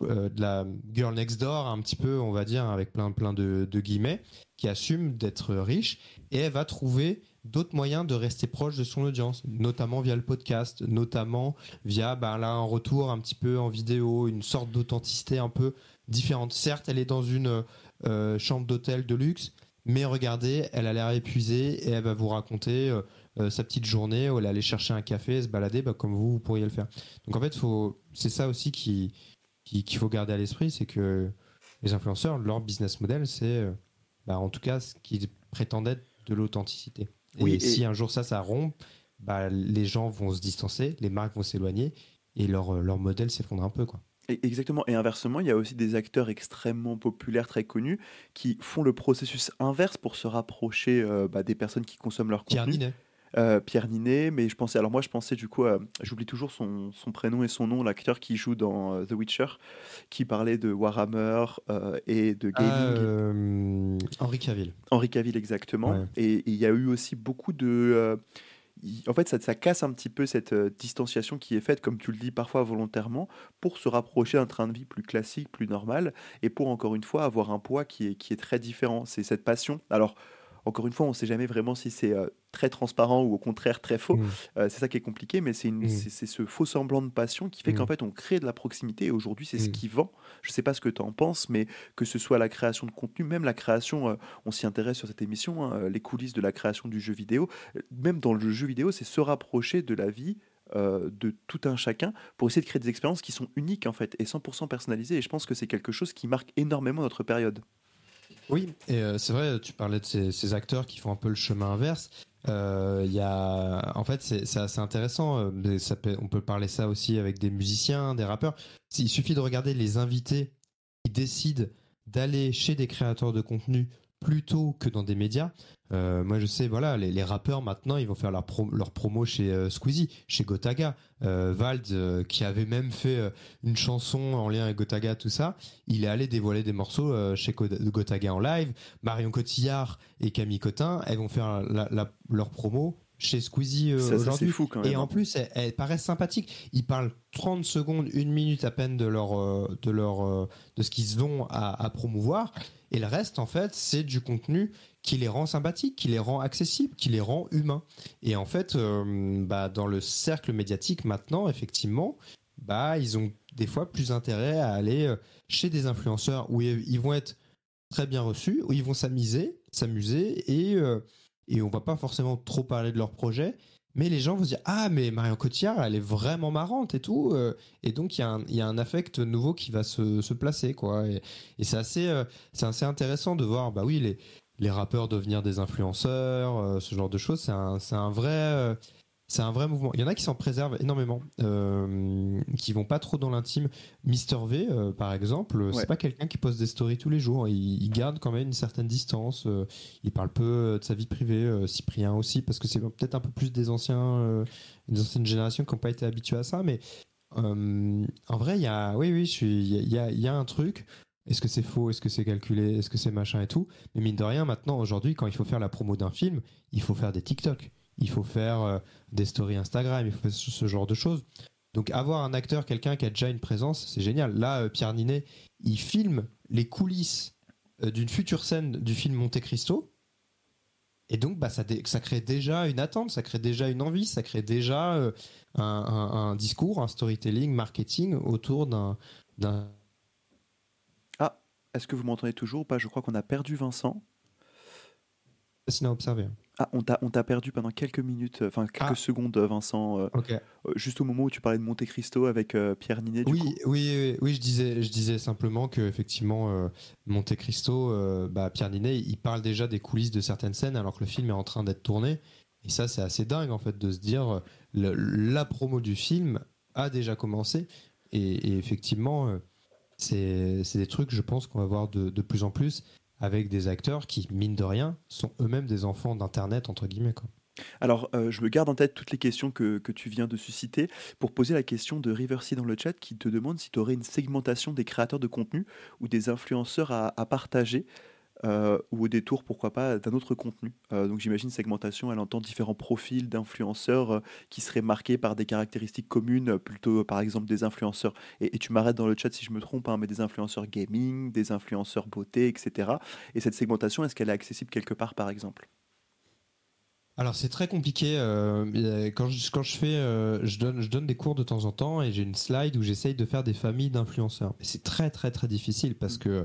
de la girl next door un petit peu on va dire avec plein plein de, guillemets qui assume d'être riche. Et elle va trouver d'autres moyens de rester proche de son audience notamment via le podcast notamment via ben là un retour un petit peu en vidéo une sorte d'authenticité un peu différente. Certes elle est dans une euh, chambre d'hôtel de luxe mais regardez elle a l'air épuisée et elle va vous raconter euh, sa petite journée où elle allait chercher un café se balader bah, comme vous pourriez le faire. Donc en fait c'est ça aussi qui qu'il faut garder à l'esprit, c'est que les influenceurs, leur business model, c'est euh, bah, en tout cas ce qu'ils prétendent être de l'authenticité. et, si un jour ça, ça rompt, bah, les gens vont se distancer, les marques vont s'éloigner. et leur, leur modèle s'effondre un peu. Quoi. Exactement. Et inversement, il y a aussi des acteurs extrêmement populaires, très connus, qui font le processus inverse pour se rapprocher euh, bah, des personnes qui consomment leur Pierre contenu. Ninet. Euh, Pierre Ninet, mais je pensais, alors moi je pensais du coup, à- j'oublie toujours son, son prénom et son nom, l'acteur qui joue dans euh, The Witcher, qui parlait de Warhammer euh, et de gaming. Ah, euh, Henri Cavill. Henri Cavill exactement. Ouais. Et il y a eu aussi beaucoup de... en fait, ça, ça casse un petit peu cette euh, distanciation qui est faite, comme tu le dis parfois volontairement, pour se rapprocher d'un train de vie plus classique, plus normal, et pour encore une fois avoir un poids qui est, qui est très différent. C'est cette passion. Alors, encore une fois, on ne sait jamais vraiment si c'est euh, très transparent ou au contraire très faux. Mm. Euh, c'est ça qui est compliqué, mais c'est Mm. ce faux semblant de passion qui fait qu'en Mm. fait on crée de la proximité et aujourd'hui c'est ce qui vend. Je ne sais pas ce que tu en penses, mais que ce soit la création de contenu, même la création, euh, on s'y intéresse sur cette émission, hein, les coulisses de la création du jeu vidéo, même dans le jeu vidéo, c'est se rapprocher de la vie euh, de tout un chacun pour essayer de créer des expériences qui sont uniques en fait et 100% personnalisées et je pense que c'est quelque chose qui marque énormément notre période. Oui, et euh, c'est vrai, tu parlais de ces, acteurs qui font un peu le chemin inverse. Euh, Il y a, en fait, c'est assez intéressant. euh, on peut parler ça aussi avec des musiciens, des rappeurs. Il suffit de regarder les invités qui décident d'aller chez des créateurs de contenu plutôt que dans des médias. Euh, moi, je sais, voilà, les, rappeurs maintenant, ils vont faire leur, pro- leur promo chez euh, Squeezie, chez Gotaga. Euh, Vald, qui avait même fait une chanson en lien avec Gotaga, tout ça, il est allé dévoiler des morceaux chez Go- Gotaga en live. Marion Cotillard et Camille Cotin, elles vont faire leur promo chez Squeezie euh, aujourd'hui. Et en plus, elles, elles paraissent sympathiques. Ils parlent 30 secondes, une minute à peine de leur, euh, de leur, euh, de ce qu'ils ont à, à promouvoir. Et le reste, en fait, c'est du contenu qui les rend sympathiques, qui les rend accessibles, qui les rend humains. Et en fait, euh, bah, dans le cercle médiatique maintenant, effectivement, bah, ils ont des fois plus intérêt à aller chez des influenceurs où ils vont être très bien reçus, où ils vont s'amuser, s'amuser et, et on va pas forcément trop parler de leur projet. Mais les gens vont se dire ah mais Marion Cotillard elle est vraiment marrante et tout euh, et donc il y, y a un affect nouveau qui va se, se placer quoi et, c'est assez euh, assez intéressant de voir bah oui les les rappeurs devenir des influenceurs euh, ce genre de choses c'est un un vrai c'est un vrai mouvement il y en a qui s'en préservent énormément qui vont pas trop dans l'intime. Mister V euh, par exemple Ouais. c'est pas quelqu'un qui poste des stories tous les jours. Il, il garde quand même une certaine distance euh, il parle peu euh, de sa vie privée, euh, Cyprien aussi, parce que c'est peut-être un peu plus des anciens, euh, des anciennes générations qui n'ont pas été habitués à ça, mais euh, en vrai, il y a, oui, oui, il y a, il y a- il y a un truc. Est-ce que c'est faux? Est-ce que c'est calculé? Est-ce que c'est machin et tout? Mais mine de rien, maintenant, aujourd'hui, quand il faut faire la promo d'un film, il faut faire des TikTok, il faut faire euh, des stories Instagram, il faut faire ce, ce genre de choses. Donc avoir un acteur, quelqu'un qui a déjà une présence, c'est génial. Là, euh, Pierre Ninet, il filme les coulisses euh, d'une future scène du film Monte Cristo. Et donc, bah, ça, crée déjà une attente, ça crée déjà une envie, ça crée déjà euh, un, un- un discours, un storytelling, marketing autour d'un. d'un- Est-ce que vous m'entendez toujours ou pas? Je crois qu'on a perdu Vincent. Facile à observer. Ah, on t'a perdu pendant quelques minutes, euh, enfin quelques Ah. secondes, euh, Vincent, euh, euh, juste au moment où tu parlais de Monte Cristo avec euh, Pierre Ninet. Du Oui, coup. oui, oui, oui, je disais, je disais simplement que effectivement, Monte Cristo, bah, Pierre Ninet, il parle déjà des coulisses de certaines scènes alors que le film est en train d'être tourné. Et ça, c'est assez dingue en fait de se dire le- la promo du film a déjà commencé. Et, et effectivement, c'est c'est des trucs, je pense, qu'on va voir de, de plus en plus avec des acteurs qui, mine de rien, sont eux-mêmes des enfants d'Internet entre guillemets. Quoi. Alors, euh, je me garde en tête toutes les questions que, tu viens de susciter pour poser la question de Riversy dans le chat qui te demande si tu aurais une segmentation des créateurs de contenu ou des influenceurs à partager euh, ou au détour, pourquoi pas, d'un autre contenu. Euh, donc, j'imagine segmentation, elle entend différents profils d'influenceurs euh, qui seraient marqués par des caractéristiques communes, euh, plutôt par exemple des influenceurs. Et, et tu m'arrêtes dans le chat si je me trompe, hein, mais des influenceurs gaming, des influenceurs beauté, etc. Et cette segmentation, est-ce qu'elle est accessible quelque part, par exemple? Alors c'est très compliqué. euh, euh, quand, je, quand je fais, euh, je donne, je donne des cours de temps en temps et j'ai une slide où j'essaye de faire des familles d'influenceurs. C'est très très très difficile parce que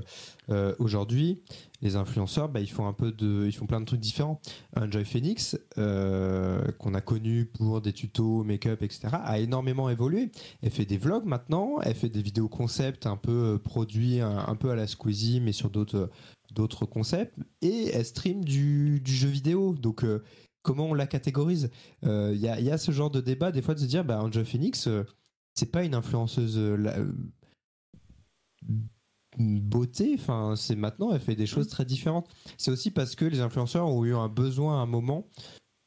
aujourd'hui, les influenceurs, bah, ils font un peu de, ils font plein de trucs différents. Enjoy Phoenix, euh, qu'on a connu pour des tutos, make-up, etc., a énormément évolué. Elle fait des vlogs maintenant, elle fait des vidéos concept un peu produits, un, un peu à la Squeezie, mais sur d'autres d'autres concepts. Et elle stream du, du jeu vidéo. Donc comment on la catégorise Il y, a, y a ce genre de débat des fois de se dire bah Angel Phoenix euh, c'est pas une influenceuse beauté. Enfin, c'est maintenant, elle fait des choses très différentes. C'est aussi parce que les influenceurs ont eu un besoin à un moment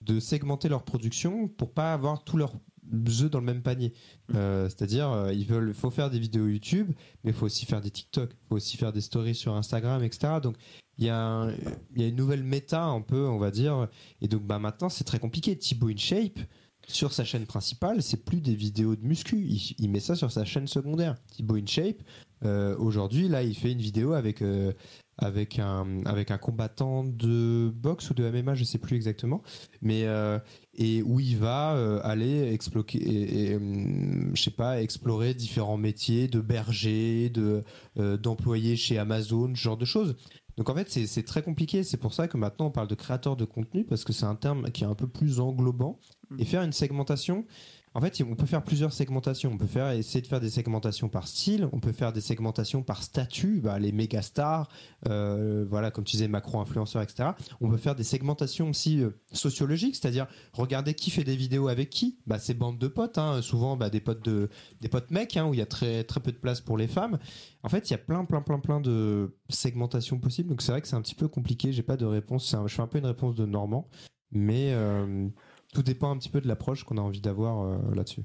de segmenter leur production pour pas avoir tous leurs œufs dans le même panier. Mm. Euh, c'est-à-dire, euh, ils veulent, faut faire des vidéos YouTube, mais il faut aussi faire des TikTok, il faut aussi faire des stories sur Instagram, etc. Donc, il y, a une nouvelle méta un peu, on va dire. Et donc, bah, maintenant, c'est très compliqué. Thibaut InShape, sur sa chaîne principale, c'est plus des vidéos de muscu. Il, met ça sur sa chaîne secondaire. Thibaut InShape, euh, aujourd'hui, là, il fait une vidéo avec, euh, avec, un, avec un combattant de boxe ou de MMA, je sais plus exactement, mais euh, et où il va aller explorer, et, je sais pas, explorer différents métiers de berger, de d'employé chez Amazon, ce genre de choses. Donc en fait, c'est très compliqué. C'est pour ça que maintenant on parle de créateur de contenu parce que c'est un terme qui est un peu plus englobant. Et mm. faire une segmentation, en fait, on peut faire plusieurs segmentations. On peut faire, essayer de faire des segmentations par style. On peut faire des segmentations par statut, bah, les méga stars, euh, voilà, comme tu disais, Macron influenceur, etc. On peut faire des segmentations aussi euh, sociologiques, c'est-à-dire regarder qui fait des vidéos avec qui. Bah, c'est bandes de potes, hein. souvent bah, des potes de, des potes mecs, hein, où il y a très très peu de place pour les femmes. En fait, il y a plein plein plein plein de segmentations possibles. Donc c'est vrai que c'est un petit peu compliqué. J'ai pas de réponse. je fais un peu une réponse de Normand, mais euh, tout dépend un petit peu de l'approche qu'on a envie d'avoir euh, là-dessus.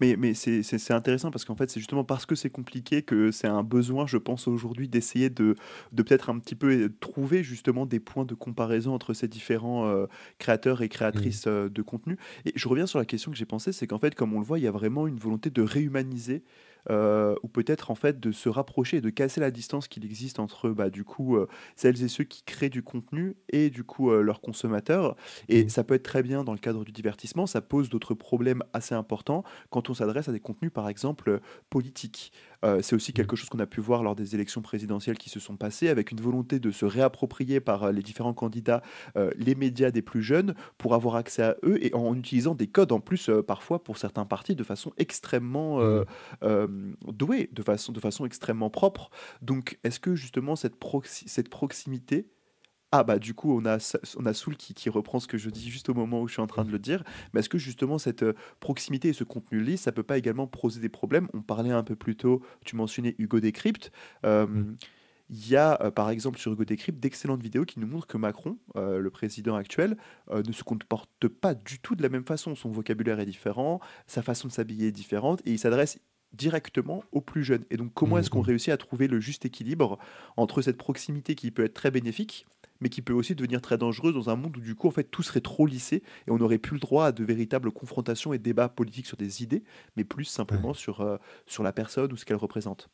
Mais, mais c'est intéressant parce qu'en fait, c'est justement parce que c'est compliqué que c'est un besoin, je pense, aujourd'hui d'essayer de, de peut-être un petit peu euh, trouver justement des points de comparaison entre ces différents euh, créateurs et créatrices mmh. de contenu. Et je reviens sur la question que j'ai pensée, c'est qu'en fait, comme on le voit, il y a vraiment une volonté de réhumaniser euh, ou peut-être en fait de se rapprocher et de casser la distance qu'il existe entre bah, du coup euh, celles et ceux qui créent du contenu et du coup euh, leurs consommateurs. Et mmh. ça peut être très bien dans le cadre du divertissement, ça pose d'autres problèmes assez importants quand on s'adresse à des contenus par exemple politiques. C'est aussi mmh. quelque chose qu'on a pu voir lors des élections présidentielles qui se sont passées, avec une volonté de se réapproprier par les différents candidats les médias des plus jeunes pour avoir accès à eux et en utilisant des codes en plus parfois pour certains partis de façon extrêmement mmh. Euh, doué de façon, de façon extrêmement propre. Donc, est-ce que justement cette, cette proximité ah bah du coup on a on a Soul qui, qui, reprend ce que je dis juste au moment où je suis en train de le dire. Mais est-ce que justement cette euh, proximité et ce contenu lisse, ça peut pas également poser des problèmes? On parlait un peu plus tôt, tu mentionnais Hugo Décrypte. Euh, mmh. Il y a par exemple sur Hugo Décrypte d'excellentes vidéos qui nous montrent que Macron, le président actuel, ne se comporte pas du tout de la même façon. Son vocabulaire est différent, sa façon de s'habiller est différente et il s'adresse directement aux plus jeunes. Et donc, comment est-ce qu'on mmh. réussit à trouver le juste équilibre entre cette proximité qui peut être très bénéfique, mais qui peut aussi devenir très dangereuse dans un monde où, du coup, en fait, tout serait trop lissé et on n'aurait plus le droit à de véritables confrontations et débats politiques sur des idées, mais plus simplement sur, euh, sur la personne ou ce qu'elle représente.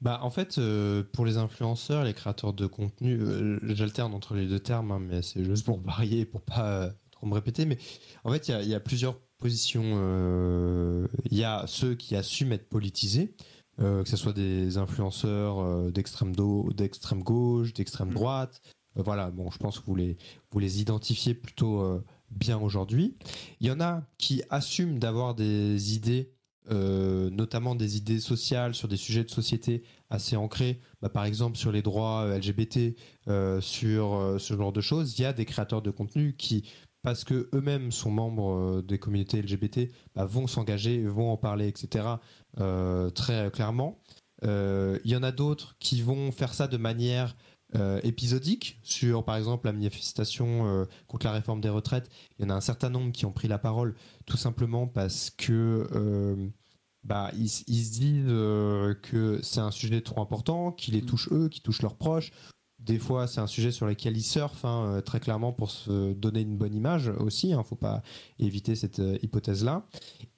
Bah, en fait, euh, pour les influenceurs, les créateurs de contenu, euh, j'alterne entre les deux termes, hein, mais c'est juste pour varier, pour pas trop me répéter. Mais en fait, il y, y, a plusieurs position, euh, il y a ceux qui assument être politisés, euh, que ce soit des influenceurs euh, d'extrême d'extrême gauche, d'extrême mm. droite. Voilà, bon, je pense que vous les, vous les identifiez plutôt bien aujourd'hui. Il y en a qui assument d'avoir des idées, notamment des idées sociales sur des sujets de société assez ancrés, bah, par exemple sur les droits LGBT, sur ce genre de choses. Il y a des créateurs de contenu qui parce que eux-mêmes sont membres euh, des communautés LGBT, bah, vont s'engager, vont en parler, etc. Euh, très clairement. Euh, il y en a d'autres qui vont faire ça de manière épisodique sur, par exemple, la manifestation contre la réforme des retraites. Il y en a un certain nombre qui ont pris la parole tout simplement parce que bah, ils, se disent que c'est un sujet trop important, qui les mm. touche eux, qui touche leurs proches, des fois, c'est un sujet sur lequel ils surfent, hein, euh, très clairement, pour se donner une bonne image aussi. Il hein, ne faut pas éviter cette euh, hypothèse-là.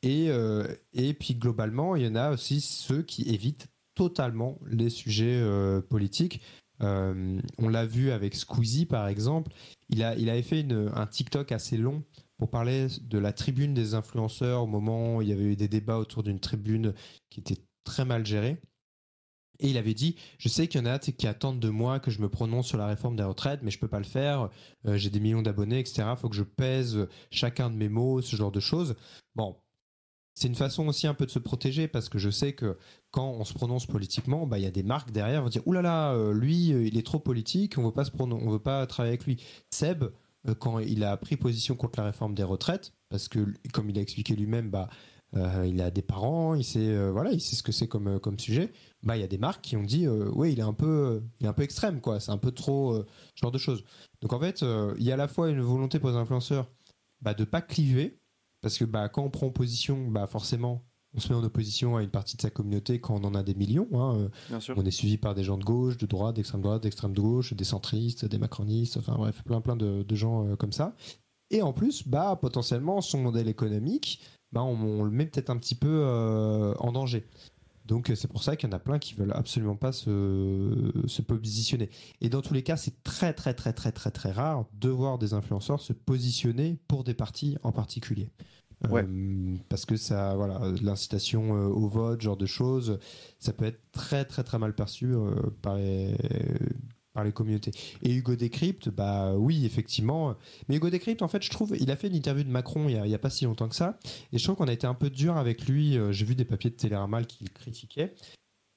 Et, euh, et puis, globalement, il y en a aussi ceux qui évitent totalement les sujets politiques. On l'a vu avec Squeezie, par exemple. Il, a, il avait fait un TikTok assez long pour parler de la tribune des influenceurs au moment où il y avait eu des débats autour d'une tribune qui était très mal gérée. Et il avait dit, je sais qu'il y en a qui attendent de moi que je me prononce sur la réforme des retraites, mais je peux pas le faire. Euh, j'ai des millions d'abonnés, etc. Il faut que je pèse chacun de mes mots, ce genre de choses. Bon, c'est une façon aussi un peu de se protéger parce que je sais que quand on se prononce politiquement, bah il y a des marques derrière, vont dire oulala, là euh, là, lui, euh, il est trop politique, on veut pas se on veut pas travailler avec lui. Seb, quand il a pris position contre la réforme des retraites, parce que comme il a expliqué lui-même, bah il a des parents, il sait, voilà, il sait ce que c'est comme, comme sujet. Bah, il y a des marques qui ont dit, oui, il est un peu, il est un peu extrême, quoi. C'est un peu trop ce genre de choses. Donc en fait, il y a à la fois une volonté pour les influenceurs bah, de pas cliver, parce que bah, quand on prend position, bah, forcément, on se met en opposition à une partie de sa communauté quand on en a des millions. Hein. On est suivi par des gens de gauche, de droite, d'extrême droite, d'extrême gauche, des centristes, des macronistes, enfin bref, plein plein de, gens euh, comme ça. Et en plus, bah potentiellement, son modèle économique, bah, on, le met peut-être un petit peu euh, en danger. Donc c'est pour ça qu'il y en a plein qui veulent absolument pas se, se positionner. Et dans tous les cas, c'est très très très très très très rare de voir des influenceurs se positionner pour des partis en particulier. Ouais. Euh, parce que ça, voilà, l'incitation euh, au vote, genre de choses, ça peut être très très très mal perçu euh, par les par les communautés. Et Hugo Décrypte, bah oui, effectivement. Mais Hugo Décrypte, en fait, je trouve, il a fait une interview de Macron il y a, pas si longtemps que ça, et je trouve qu'on a été un peu dur avec lui. J'ai vu des papiers de Télérama qui le critiquaient.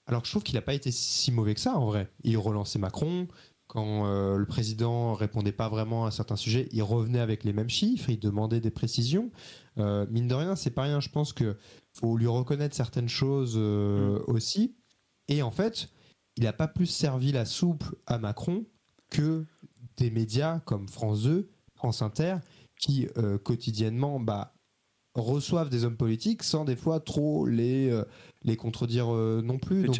Alors que je trouve qu'il n'a pas été si mauvais que ça en vrai. Il relançait Macron, quand euh, le président répondait pas vraiment à certains sujets, il revenait avec les mêmes chiffres, il demandait des précisions. Euh, mine de rien, c'est pas rien. Je pense que faut lui reconnaître certaines choses euh, mm. aussi. Et en fait, il n'a pas plus servi la soupe à Macron que des médias comme France 2, France Inter, qui quotidiennement bah, reçoivent des hommes politiques sans des fois trop les, les contredire non plus. donc,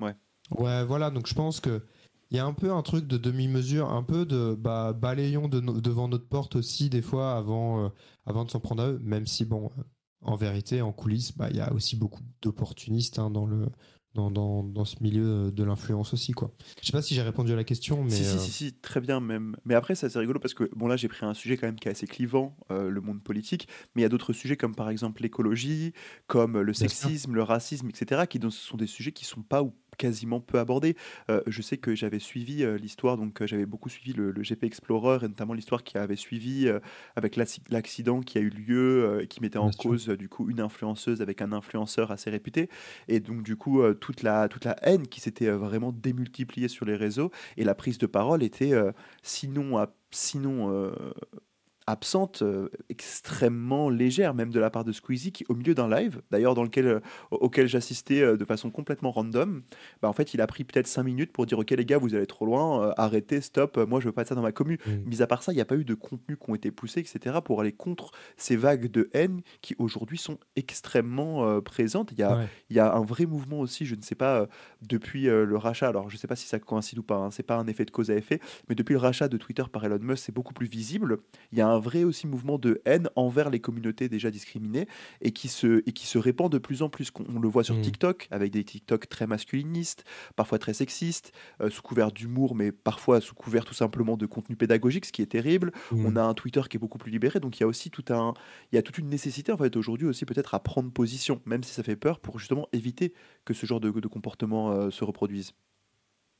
ouais. Ouais, voilà. Donc je pense que il y a un peu un truc de demi-mesure, un peu de bah, balayons devant notre porte aussi des fois avant, euh, avant de s'en prendre à eux, même si bon, euh, en vérité, en coulisses, bah, il y a aussi beaucoup d'opportunistes hein, dans le dans, dans, dans, ce milieu de l'influence aussi quoi. Je sais pas si j'ai répondu à la question mais si, si, euh, si, si, très bien même. Mais après ça c'est rigolo parce que bon là j'ai pris un sujet quand même qui est assez clivant le monde politique, mais il y a d'autres sujets comme par exemple l'écologie, comme le sexisme, le racisme etc qui sont des sujets qui sont pas ou quasiment peu abordé. Euh, je sais que j'avais suivi euh, l'histoire, donc euh, j'avais beaucoup suivi le, GP Explorer et notamment l'histoire qui avait suivi avec l'accident qui a eu lieu et qui mettait en cause du coup une influenceuse avec un influenceur assez réputé et donc du coup toute la toute la haine qui s'était vraiment démultipliée sur les réseaux et la prise de parole était sinon sinon absente, euh, extrêmement légère, même de la part de Squeezie, qui au milieu d'un live, d'ailleurs dans lequel, euh, auquel j'assistais euh, de façon complètement random, bah, en fait il a pris peut-être 5 minutes pour dire ok les gars vous allez trop loin, arrêtez, stop, moi je veux pas de ça dans ma commune. Mmh. Mis à part ça, il n'y a pas eu de contenu qui ont été poussés, etc. pour aller contre ces vagues de haine qui aujourd'hui sont extrêmement présentes. Il y, a, il y a un vrai mouvement aussi, je ne sais pas, depuis le rachat, alors je ne sais pas si ça coïncide ou pas, hein, c'est pas un effet de cause à effet, mais depuis le rachat de Twitter par Elon Musk, c'est beaucoup plus visible. Il y a un vrai aussi mouvement de haine envers les communautés déjà discriminées et qui se, et qui se répand de plus en plus. On, le voit sur mmh. TikTok avec des TikTok très masculinistes, parfois très sexistes, euh, sous couvert d'humour, mais parfois sous couvert tout simplement de contenu pédagogique, ce qui est terrible. Mmh. On a un Twitter qui est beaucoup plus libéré, donc il y a aussi tout un, il y a toute une nécessité en fait aujourd'hui aussi peut-être à prendre position, même si ça fait peur, pour justement éviter que ce genre de, de comportement euh, se reproduise.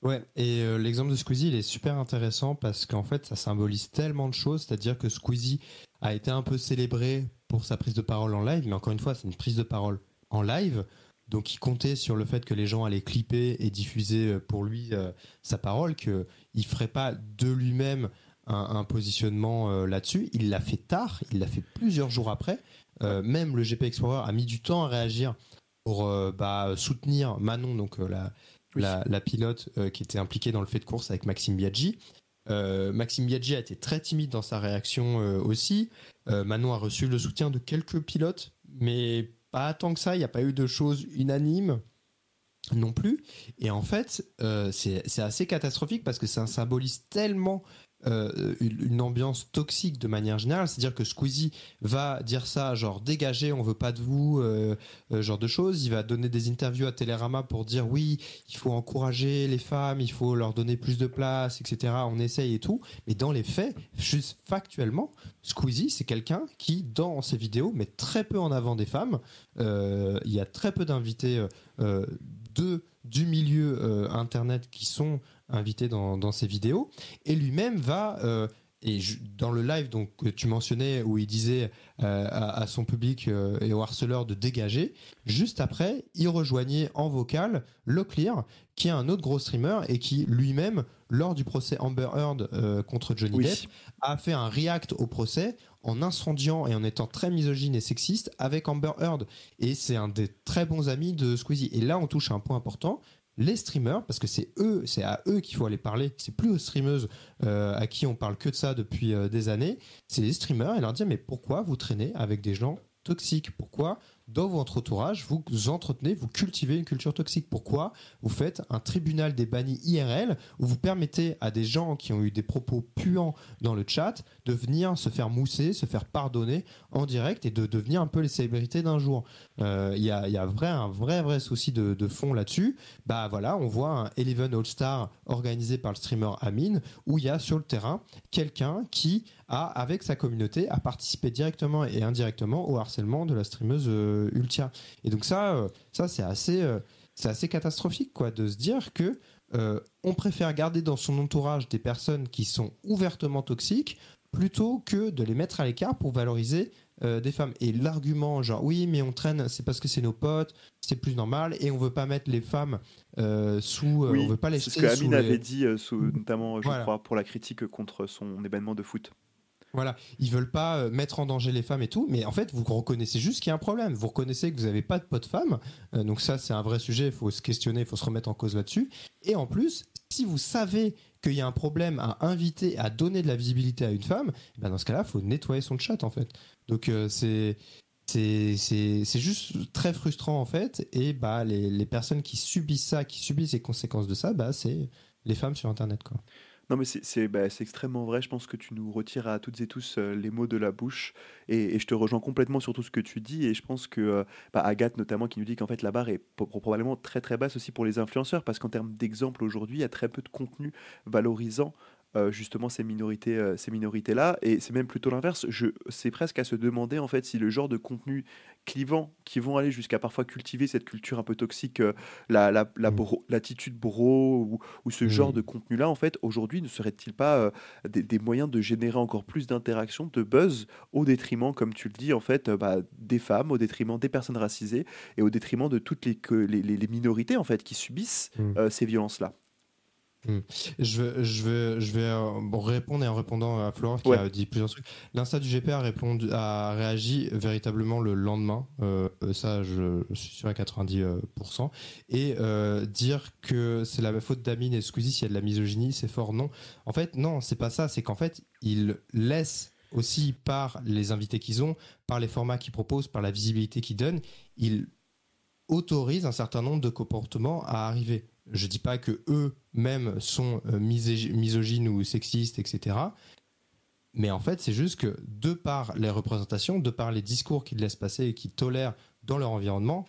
Ouais, et euh, l'exemple de Squeezie, il est super intéressant parce qu'en fait, ça symbolise tellement de choses. C'est-à-dire que Squeezie a été un peu célébré pour sa prise de parole en live, mais encore une fois, c'est une prise de parole en live. Donc, il comptait sur le fait que les gens allaient clipper et diffuser euh, pour lui euh, sa parole, qu'il ne ferait pas de lui-même un, positionnement là-dessus. Il l'a fait tard, il l'a fait plusieurs jours après. même le GP Explorer a mis du temps à réagir pour bah, soutenir Manon, donc la la, pilote euh, qui était impliquée dans le fait de course avec Maxime Biaggi. Euh, Maxime Biaggi a été très timide dans sa réaction euh, aussi. Manon a reçu le soutien de quelques pilotes, mais pas tant que ça. Il n'y a pas eu de choses unanimes non plus. Et en fait, c'est assez catastrophique parce que ça symbolise tellement euh, une ambiance toxique de manière générale, c'est-à-dire que Squeezie va dire ça, genre dégagez, on veut pas de vous, euh, euh, genre de choses. Il va donner des interviews à Télérama pour dire oui, il faut encourager les femmes, il faut leur donner plus de place, etc. On essaye et tout. Mais dans les faits, juste factuellement, Squeezie, c'est quelqu'un qui, dans ses vidéos, met très peu en avant des femmes. il y a très peu d'invités de du milieu internet qui sont invité dans, ses vidéos, et lui-même va euh, et dans le live donc que tu mentionnais où il disait euh, à, son public euh, et aux harceleurs de dégager, juste après, il rejoignait en vocal Locklear, qui est un autre gros streamer et qui lui-même, lors du procès Amber Heard euh, contre Johnny Depp, a fait un react au procès en incendiant et en étant très misogyne et sexiste avec Amber Heard. Et c'est un des très bons amis de Squeezie. Et là, on touche à un point important les streamers, parce que c'est eux, c'est à eux qu'il faut aller parler, c'est plus aux streameuses euh, à qui on parle que de ça depuis euh, des années, c'est les streamers et leur dire mais pourquoi vous traînez avec des gens toxiques? Pourquoi dans votre entourage, vous entretenez, vous cultivez une culture toxique. Pourquoi vous faites un tribunal des bannis IRL où vous permettez à des gens qui ont eu des propos puants dans le chat de venir se faire mousser, se faire pardonner en direct et de devenir un peu les célébrités d'un jour euh, Il y, a, vrai, un vrai, vrai souci de, fond là-dessus. Bah voilà, on voit un Eleven All-Star organisé par le streamer Amin où il y a sur le terrain quelqu'un qui a, avec sa communauté, a participé directement et indirectement au harcèlement de la streameuse euh, Ultia. Et donc ça, euh, ça c'est assez, euh, c'est assez catastrophique quoi, de se dire que on préfère garder dans son entourage des personnes qui sont ouvertement toxiques plutôt que de les mettre à l'écart pour valoriser des femmes. Et l'argument, genre, oui, mais on traîne, c'est parce que c'est nos potes, c'est plus normal, et on veut pas mettre les femmes sous. on veut pas les C'est ce que Amine avait dit, notamment, je crois, pour la critique contre son événement de foot. Voilà, ils veulent pas euh, mettre en danger les femmes et tout, mais en fait, vous reconnaissez juste qu'il y a un problème. Vous reconnaissez que vous n'avez pas de potes femmes, euh, donc ça, c'est un vrai sujet. Il faut se questionner, il faut se remettre en cause là-dessus. Et en plus, si vous savez qu'il y a un problème à inviter, à donner de la visibilité à une femme, eh ben dans ce cas-là, il faut nettoyer son chat en fait. Donc euh, c'est c'est juste très frustrant en fait. Et bah les, les personnes qui subissent ça, qui subissent les conséquences de ça, bah c'est les femmes sur Internet quoi. Non, mais c'est bah, c'est extrêmement vrai. Je pense que tu nous retires à toutes et tous euh, les mots de la bouche. Et, je te rejoins complètement sur tout ce que tu dis. Et je pense que euh, bah, Agathe, notamment, qui nous dit qu'en fait la barre est probablement très très basse aussi pour les influenceurs. Parce qu'en termes d'exemple, aujourd'hui, il y a très peu de contenu valorisant euh, justement ces minorités euh, ces minorités là et c'est même plutôt l'inverse je c'est presque à se demander en fait si le genre de contenu clivant qui vont aller jusqu'à parfois cultiver cette culture un peu toxique euh, la la, mmh. l'attitude bro, ou, ce genre mmh. de contenu là en fait aujourd'hui ne serait-il pas des, moyens de générer encore plus d'interaction de buzz au détriment comme tu le dis en fait bah, des femmes au détriment des personnes racisées et au détriment de toutes les, les, les minorités en fait qui subissent mmh. ces violences là Hmm. Je, vais, je vais, je vais euh, répondre et en répondant à Florent qui a dit plusieurs trucs. L'Insta du GP a, répondu, a réagi véritablement le lendemain, euh, ça je, suis sûr à 90%. Et euh, dire que c'est la faute d'Amine et Squeezie s'il y a de la misogynie, c'est fort. Non. En fait, non, c'est pas ça. C'est qu'en fait, ils laissent aussi par les invités qu'ils ont, par les formats qu'ils proposent, par la visibilité qu'ils donnent, ils autorisent un certain nombre de comportements à arriver. Je dis pas que eux-mêmes sont euh, misogynes ou sexistes, etc. Mais en fait, c'est juste que de par les représentations, de par les discours qu'ils laissent passer et qu'ils tolèrent dans leur environnement,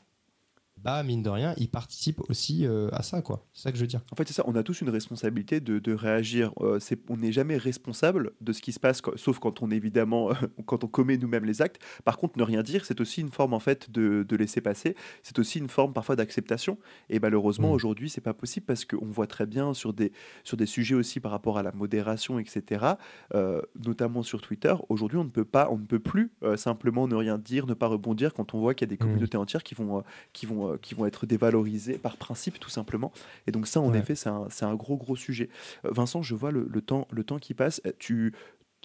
bah mine de rien, ils participent aussi euh, à ça, quoi. C'est ça que je veux dire. En fait, c'est ça. On a tous une responsabilité de, réagir. Euh, c'est, on n'est jamais responsable de ce qui se passe, sauf quand on évidemment, quand on commet nous-mêmes les actes. Par contre, ne rien dire, c'est aussi une forme en fait de, laisser passer. C'est aussi une forme parfois d'acceptation. Et malheureusement, mmh. aujourd'hui, c'est pas possible parce qu'on voit très bien sur des sur des sujets aussi par rapport à la modération, etc. Euh, notamment sur Twitter. Aujourd'hui, on ne peut pas, on ne peut plus simplement ne rien dire, ne pas rebondir quand on voit qu'il y a des mmh. communautés entières qui vont qui vont qui vont être dévalorisés par principe tout simplement. Et donc ça, en effet, c'est un, un, gros gros sujet. Euh, Vincent, je vois le, le, temps, le temps qui passe. Euh, tu,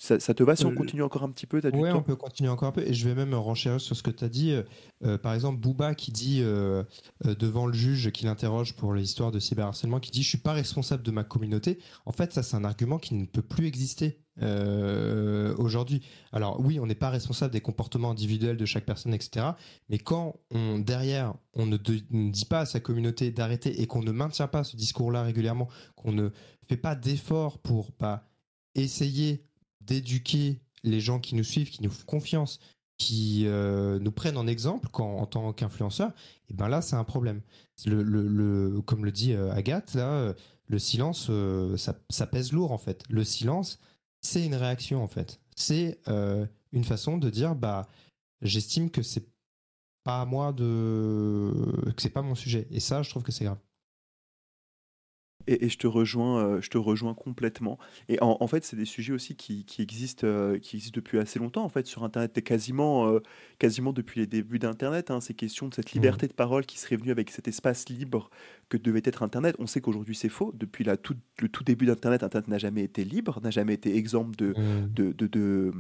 ça, te va si on euh, continue encore un petit peu Oui, on peut continuer encore un peu. Et je vais même renchérir sur ce que tu as dit. par exemple, Booba qui dit devant le juge qui l'interroge pour l'histoire de cyberharcèlement, qui dit Je suis pas responsable de ma communauté. En fait, ça, c'est un argument qui ne peut plus exister. Euh, aujourd'hui. Alors oui, on n'est pas responsable des comportements individuels de chaque personne, etc. Mais quand on, derrière, on ne, dit pas à sa communauté d'arrêter et qu'on ne maintient pas ce discours-là régulièrement, qu'on ne fait pas d'efforts pour pas essayer d'éduquer les gens qui nous suivent, qui nous font confiance, qui euh, nous prennent en exemple en tant qu'influenceurs, et ben là c'est un problème. Comme le dit euh, Agathe, là, le silence, ça, pèse lourd en fait. Le silence, c'est une réaction en fait. C'est euh, une façon de dire bah j'estime que c'est pas à moi de que c'est pas mon sujet et ça je trouve que c'est grave. Et, je te rejoins, euh, je te rejoins complètement. Et en, fait, c'est des sujets aussi qui, existent, euh, qui existent depuis assez longtemps en fait sur Internet, et quasiment, euh, quasiment depuis les débuts d'Internet. Hein, ces questions de cette liberté de parole qui serait venue avec cet espace libre que devait être Internet. On sait qu'aujourd'hui c'est faux. Depuis la tout, le tout début d'Internet, Internet n'a jamais été libre, n'a jamais été exemple de, de, de,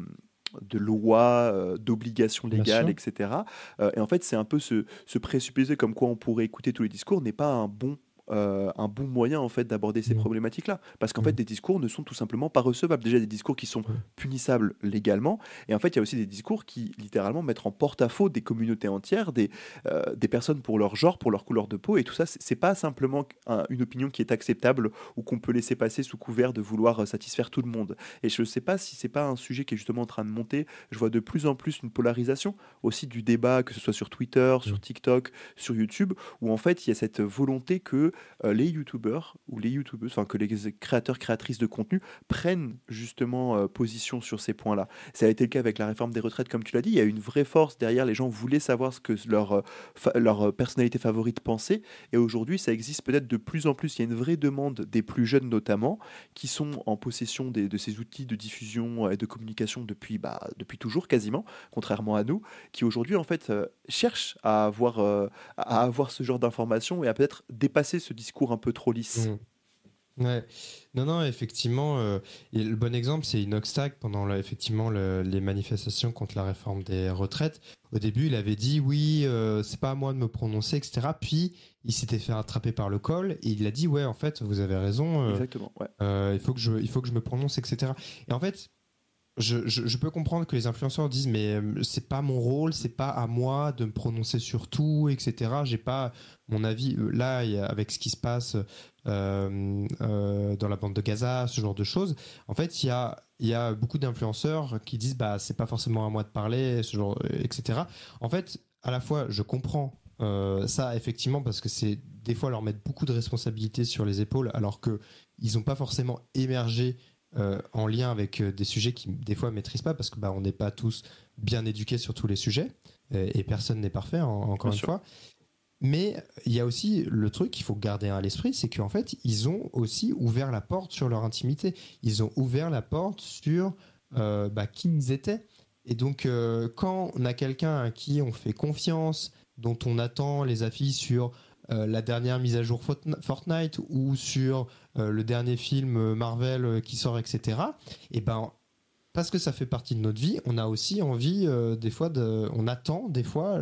de lois, d'obligations légales, etc. et en fait, c'est un peu ce, ce présupposé comme quoi on pourrait écouter tous les discours n'est pas un bon euh, un bon moyen en fait d'aborder ces mmh. problématiques-là. Parce qu'en fait, mmh. des discours ne sont tout simplement pas recevables. Déjà, des discours qui sont punissables légalement. Et en fait, il y a aussi des discours qui littéralement mettent en porte-à-faux des communautés entières, des, euh, des personnes pour leur genre, pour leur couleur de peau. Et tout ça, c'est pas simplement une opinion qui est acceptable ou qu'on peut laisser passer sous couvert de vouloir euh, satisfaire tout le monde. Et je ne sais pas si c'est pas un sujet qui est justement en train de monter. Je vois de plus en plus une polarisation aussi du débat, que ce soit sur Twitter, sur mmh. TikTok, sur YouTube, où en fait, il y a cette volonté que les youtubeurs ou les youtubeuses, enfin que les créateurs créatrices de contenu prennent justement euh, position sur ces points-là. Ça a été le cas avec la réforme des retraites, comme tu l'as dit. Il y a une vraie force derrière. Les gens voulaient savoir ce que leur euh, leur personnalité favorite pensait. Et aujourd'hui, ça existe peut-être de plus en plus. Il y a une vraie demande des plus jeunes notamment, qui sont en possession de ces outils de diffusion et de communication depuis bah, depuis toujours quasiment, contrairement à nous, qui aujourd'hui en fait cherchent à avoir à avoir ce genre d'informations et à peut-être dépasser ce discours un peu trop lisse. Mmh. Ouais. Non, non, effectivement, euh, le bon exemple, c'est Inoxtag pendant effectivement les manifestations contre la réforme des retraites. Au début, il avait dit oui, euh, c'est pas à moi de me prononcer, etc. Puis il s'était fait attraper par le col et il a dit ouais, en fait, vous avez raison. Euh, Exactement. il faut que je, il faut que je me prononce, etc. Et en fait, je, peux comprendre que les influenceurs disent mais euh, c'est pas mon rôle, c'est pas à moi de me prononcer sur tout, etc. J'ai pas mon avis euh, là avec ce qui se passe euh, dans la bande de Gaza, ce genre de choses. En fait, il y a beaucoup d'influenceurs qui disent bah c'est pas forcément à moi de parler, ce genre, etc. En fait, à la fois je comprends ça effectivement parce que c'est des fois leur mettre beaucoup de responsabilités sur les épaules alors que ils n'ont pas forcément émergé euh, en lien avec euh, des sujets qui des fois maîtrisent pas parce que bah, on n'est pas tous bien éduqués sur tous les sujets et, personne n'est parfait encore une fois. Mais il y a aussi le truc qu'il faut garder à l'esprit, c'est qu'en fait ils ont aussi ouvert la porte sur leur intimité. Ils ont ouvert la porte sur euh, bah, qui ils étaient. Et donc quand on a quelqu'un à qui on fait confiance, dont on attend les affiches sur euh, la dernière mise à jour Fortnite ou sur euh, le dernier film Marvel euh, qui sort, etc. Et ben parce que ça fait partie de notre vie, on a aussi envie des fois de, on attend des fois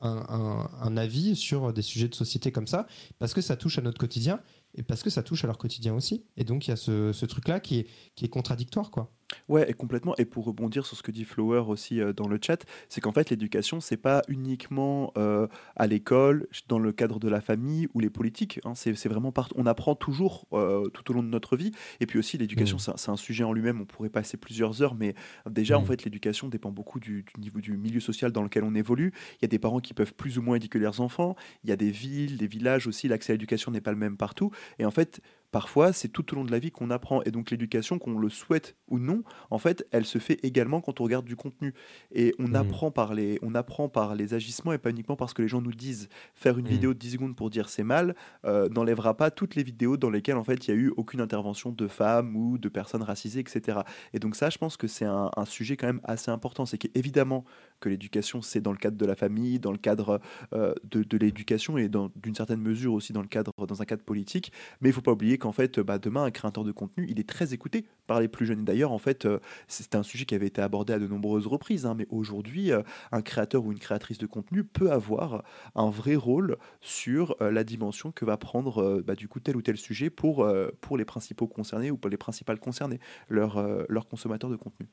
un, avis sur des sujets de société comme ça parce que ça touche à notre quotidien et parce que ça touche à leur quotidien aussi. Et donc il y a ce, ce truc là qui est, qui est contradictoire quoi. Ouais, et complètement. Et pour rebondir sur ce que dit Flower aussi euh, dans le chat, c'est qu'en fait, l'éducation, c'est pas uniquement euh, à l'école, dans le cadre de la famille ou les politiques. Hein. c'est, vraiment part... On apprend toujours euh, tout au long de notre vie. Et puis aussi, l'éducation, mmh. c'est, un sujet en lui-même. On pourrait passer plusieurs heures, mais déjà, en mmh. fait, l'éducation dépend beaucoup du, du, niveau du milieu social dans lequel on évolue. Il y a des parents qui peuvent plus ou moins éduquer leurs enfants. Il y a des villes, des villages aussi. L'accès à l'éducation n'est pas le même partout. Et en fait, parfois, c'est tout au long de la vie qu'on apprend. Et donc l'éducation, qu'on le souhaite ou non, en fait, elle se fait également quand on regarde du contenu. Et on, mmh. apprend, par les, on apprend par les agissements et pas uniquement parce que les gens nous disent. Faire une mmh. vidéo de 10 secondes pour dire c'est mal euh, n'enlèvera pas toutes les vidéos dans lesquelles, en fait, il y a eu aucune intervention de femmes ou de personnes racisées, etc. Et donc ça, je pense que c'est un, sujet quand même assez important. C'est qu'évidemment que l'éducation, c'est dans le cadre de la famille, dans le cadre euh, de, de l'éducation et d'une certaine mesure aussi dans le cadre, dans un cadre politique. Mais il faut pas oublier qu'en fait, bah, demain, un créateur de contenu, il est très écouté par les plus jeunes. D'ailleurs, en fait, euh, c'est un sujet qui avait été abordé à de nombreuses reprises, hein, mais aujourd'hui, euh, un créateur ou une créatrice de contenu peut avoir un vrai rôle sur euh, la dimension que va prendre bah, du coup tel ou tel sujet pour, pour les principaux concernés ou pour les principales concernées, leurs leur consommateurs de contenu.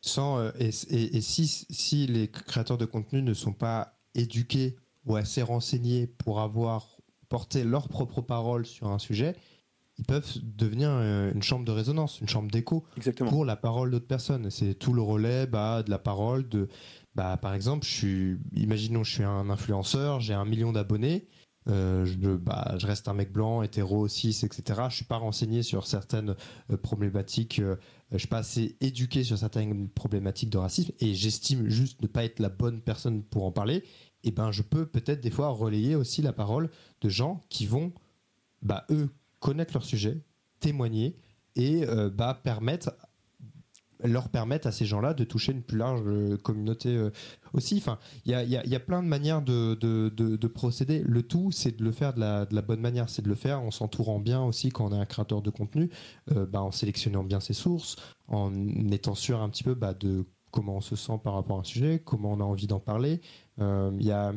Sans, et, et, si, si les créateurs de contenu ne sont pas éduqués ou assez renseignés pour avoir porté leur propre parole sur un sujet, ils peuvent devenir euh, une chambre de résonance, une chambre d'écho pour la parole d'autres personnes. C'est tout le relais bah, de la parole de, bah, par exemple, je suis, imaginons, je suis un influenceur, j'ai un million d'abonnés. Euh, je, bah, je, reste un mec blanc, hétéro, cis, etc. Je suis pas renseigné sur certaines euh, problématiques. je suis pas assez éduqué sur certaines problématiques de racisme et j'estime juste ne pas être la bonne personne pour en parler. Et ben, je peux peut-être des fois relayer aussi la parole de gens qui vont, bah, eux, connaître leur sujet, témoigner et bah, permettre leur permettre à ces gens-là de toucher une plus large euh, communauté euh, aussi. Enfin, il y a, y a, plein de manières de, de, de, procéder. Le tout, c'est de le faire de la, de la bonne manière. C'est de le faire en s'entourant bien aussi quand on est un créateur de contenu, euh, bah, en sélectionnant bien ses sources, en étant sûr un petit peu bah, de comment on se sent par rapport à un sujet, comment on a envie d'en parler. Il y a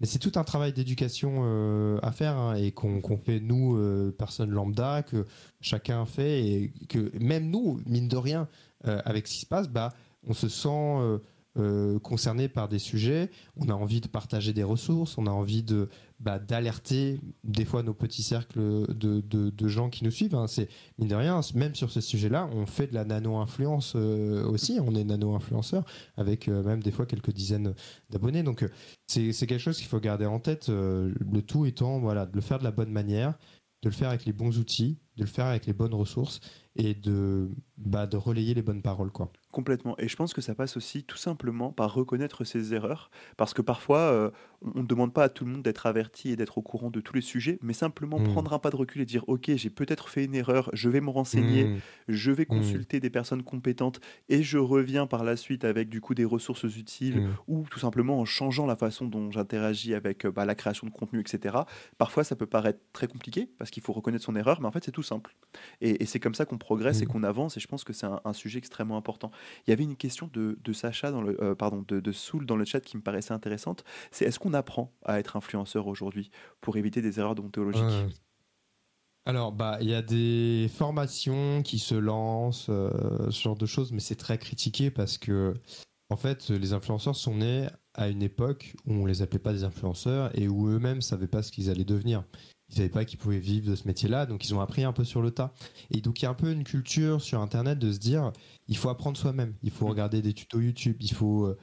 mais c'est tout un travail d'éducation à faire hein, et qu'on fait nous, personnes lambda, que chacun fait et que même nous, mine de rien, euh, avec ce qui se passe, bah, on se sent euh, euh, concerné par des sujets, on a envie de partager des ressources, on a envie de bah, d'alerter des fois nos petits cercles de, de, gens qui nous suivent. Hein. C'est mine de rien, même sur ce sujet-là, on fait de la nano-influence aussi. On est nano-influenceur avec même des fois quelques dizaines d'abonnés. Donc c'est quelque chose qu'il faut garder en tête. le tout étant voilà de le faire de la bonne manière, de le faire avec les bons outils, de le faire avec les bonnes ressources et de, bah, de relayer les bonnes paroles. Quoi. Complètement. Et je pense que ça passe aussi tout simplement par reconnaître ses erreurs. Parce que parfois, euh, on ne demande pas à tout le monde d'être averti et d'être au courant de tous les sujets, mais simplement mmh. prendre un pas de recul et dire Ok, j'ai peut-être fait une erreur, je vais me renseigner, mmh. je vais mmh. consulter des personnes compétentes et je reviens par la suite avec du coup des ressources utiles ou tout simplement en changeant la façon dont j'interagis avec euh, bah, la création de contenu, etc. Parfois, ça peut paraître très compliqué parce qu'il faut reconnaître son erreur, mais en fait, c'est tout simple. Et, c'est comme ça qu'on progresse et qu'on avance. Et je pense que c'est un sujet extrêmement important. Il y avait une question de, Sacha, euh, pardon, de, de Soul dans le chat qui me paraissait intéressante. C'est est-ce qu'on apprend à être influenceur aujourd'hui pour éviter des erreurs déontologiques Alors, bah, il y a des formations qui se lancent, euh, ce genre de choses, mais c'est très critiqué parce que, en fait, les influenceurs sont nés à une époque où on les appelait pas des influenceurs et où eux-mêmes savaient pas ce qu'ils allaient devenir ils savaient pas qu'ils pouvaient vivre de ce métier-là, donc ils ont appris un peu sur le tas. Et donc il y a un peu une culture sur Internet de se dire, il faut apprendre soi-même, il faut regarder des tutos YouTube, il faut euh,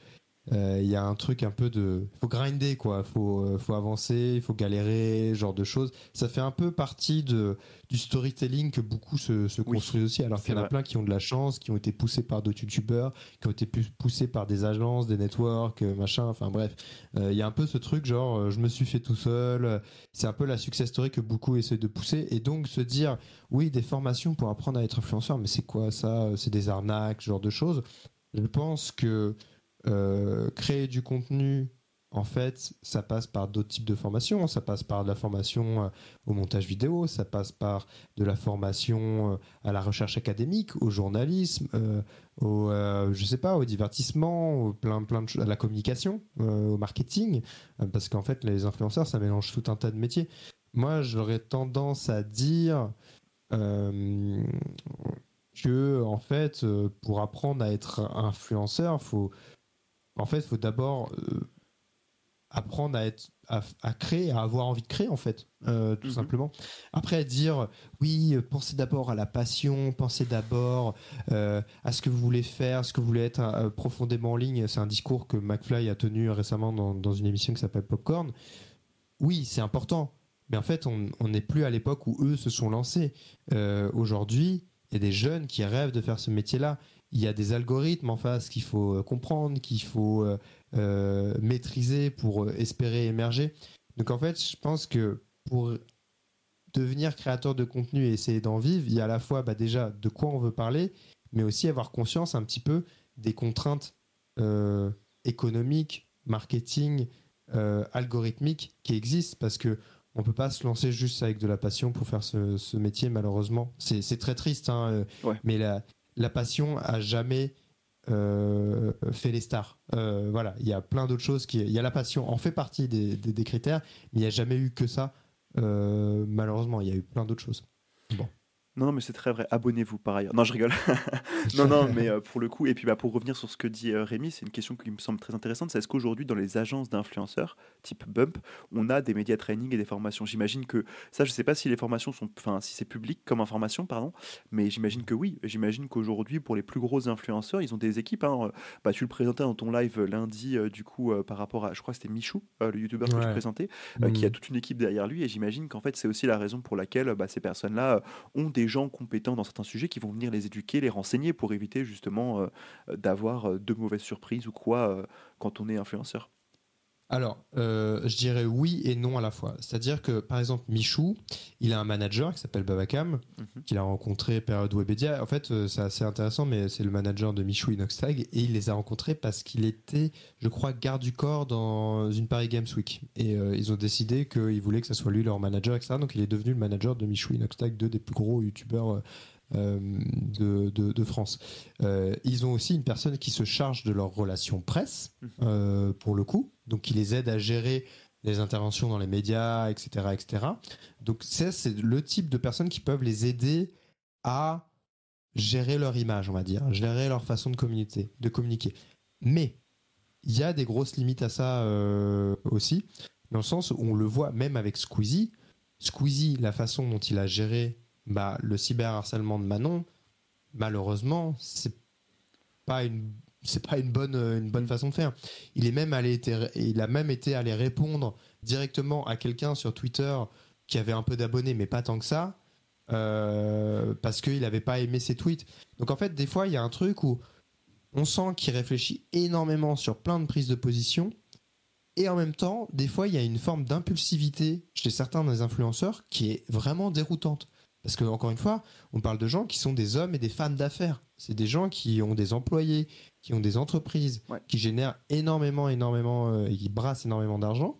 il y a un truc un peu de faut grinder quoi. Faut euh, faut avancer il faut galérer genre de choses. Ça fait un peu partie de du storytelling que beaucoup se, se construisent aussi. Alors qu'il y en a plein qui ont de la chance qui ont été poussés par d'autres youtubeurs qui ont été poussés par des agences des networks euh, machin enfin bref. Il y a un peu ce truc genre je me suis fait tout seul. C'est un peu la success story que beaucoup essaient de pousser et donc se dire oui des formations pour apprendre à être influenceur mais c'est quoi ça? C'est des arnaques ce genre de choses. Je pense que euh, créer du contenu, en fait, ça passe par d'autres types de formations. Ça passe par de la formation euh, au montage vidéo, ça passe par de la formation euh, à la recherche académique, au journalisme, au, je sais pas, au divertissement, au plein, plein de à la communication, au marketing, parce qu'en fait, les influenceurs, ça mélange tout un tas de métiers. Moi, j'aurais tendance à dire que, en fait, pour apprendre à être influenceur, faut en fait, il faut d'abord euh, apprendre à être à, créer, à avoir envie de créer en fait, euh, tout mhm. simplement. Après dire oui, pensez d'abord à la passion, pensez d'abord euh, à ce que vous voulez faire, ce que vous voulez être profondément en ligne. C'est un discours que McFly a tenu récemment dans, une émission qui s'appelle Popcorn. Oui, c'est important, mais en fait, on n'est plus à l'époque où eux se sont lancés. Aujourd'hui, il y a des jeunes qui rêvent de faire ce métier-là il y a des algorithmes en face qu'il faut euh, comprendre, qu'il faut euh, euh, maîtriser pour espérer émerger. Donc en fait, je pense que pour devenir créateur de contenu et essayer d'en vivre, il y a à la fois bah, déjà de quoi on veut parler, mais aussi avoir conscience un petit peu des contraintes économiques, marketing, algorithmiques qui existent parce que on peut pas se lancer juste avec de la passion pour faire ce, métier malheureusement. C'est très triste, hein, mais la, la passion a jamais euh, fait les stars. Euh, voilà, il y a plein d'autres choses qui. Il y a la passion, en fait partie des, critères, mais il n'y a jamais eu que ça. Euh, malheureusement, il y a eu plein d'autres choses. Non, mais c'est très vrai. Abonnez-vous par ailleurs. Non, je rigole. non, non, mais euh, pour le coup, et puis bah, pour revenir sur ce que dit euh, Rémi, c'est une question qui me semble très intéressante. C'est est-ce qu'aujourd'hui, dans les agences d'influenceurs, type Bump, on a des médias training et des formations? J'imagine que ça, je ne sais pas si les formations sont, enfin, si c'est public comme information, pardon, mais j'imagine que oui. J'imagine qu'aujourd'hui, pour les plus gros influenceurs, ils ont des équipes. Hein. Bah, tu le présentais dans ton live lundi, euh, du coup, par rapport à, je crois que c'était Michou, le youtubeur que je présentais, qui a mmh. toute une équipe derrière lui. Et j'imagine qu'en fait, c'est aussi la raison pour laquelle bah, ces personnes-là ont des gens compétents dans certains sujets qui vont venir les éduquer, les renseigner pour éviter justement euh, d'avoir euh, de mauvaises surprises ou quoi euh, quand on est influenceur. Alors, euh, je dirais oui et non à la fois. C'est-à-dire que, par exemple, Michou, il a un manager qui s'appelle Babacam, mhm. qu'il a rencontré période Webedia. En fait, euh, c'est assez intéressant, mais c'est le manager de Michou Inoxtag, et il les a rencontrés parce qu'il était, je crois, garde du corps dans une Paris Games Week. Et euh, ils ont décidé qu'ils voulaient que ce soit lui leur manager, etc. Donc, il est devenu le manager de Michou Inoxtag, deux des plus gros youtubeurs de, de, France. Euh, ils ont aussi une personne qui se charge de leurs relations presse, mhm. euh, pour le coup, donc qui les aide à gérer les interventions dans les médias, etc. etc. Donc ça, c'est le type de personnes qui peuvent les aider à gérer leur image, on va dire, gérer leur façon de communiquer. De communiquer. Mais il y a des grosses limites à ça aussi, dans le sens où on le voit même avec Squeezie. Squeezie, la façon dont il a géré bah, le cyberharcèlement de Manon, malheureusement, c'est pas une c'est pas une bonne une bonne façon de faire. Il est même allé il a même été allé répondre directement à quelqu'un sur Twitter qui avait un peu d'abonnés mais pas tant que ça euh, parce qu'il n'avait pas aimé ses tweets. Donc en fait des fois il y a un truc où on sent qu'il réfléchit énormément sur plein de prises de position et en même temps des fois il y a une forme d'impulsivité chez certains des influenceurs qui est vraiment déroutante. Parce que, encore une fois, on parle de gens qui sont des hommes et des femmes d'affaires. C'est des gens qui ont des employés, qui ont des entreprises, qui génèrent énormément, énormément, euh, et qui brassent énormément d'argent.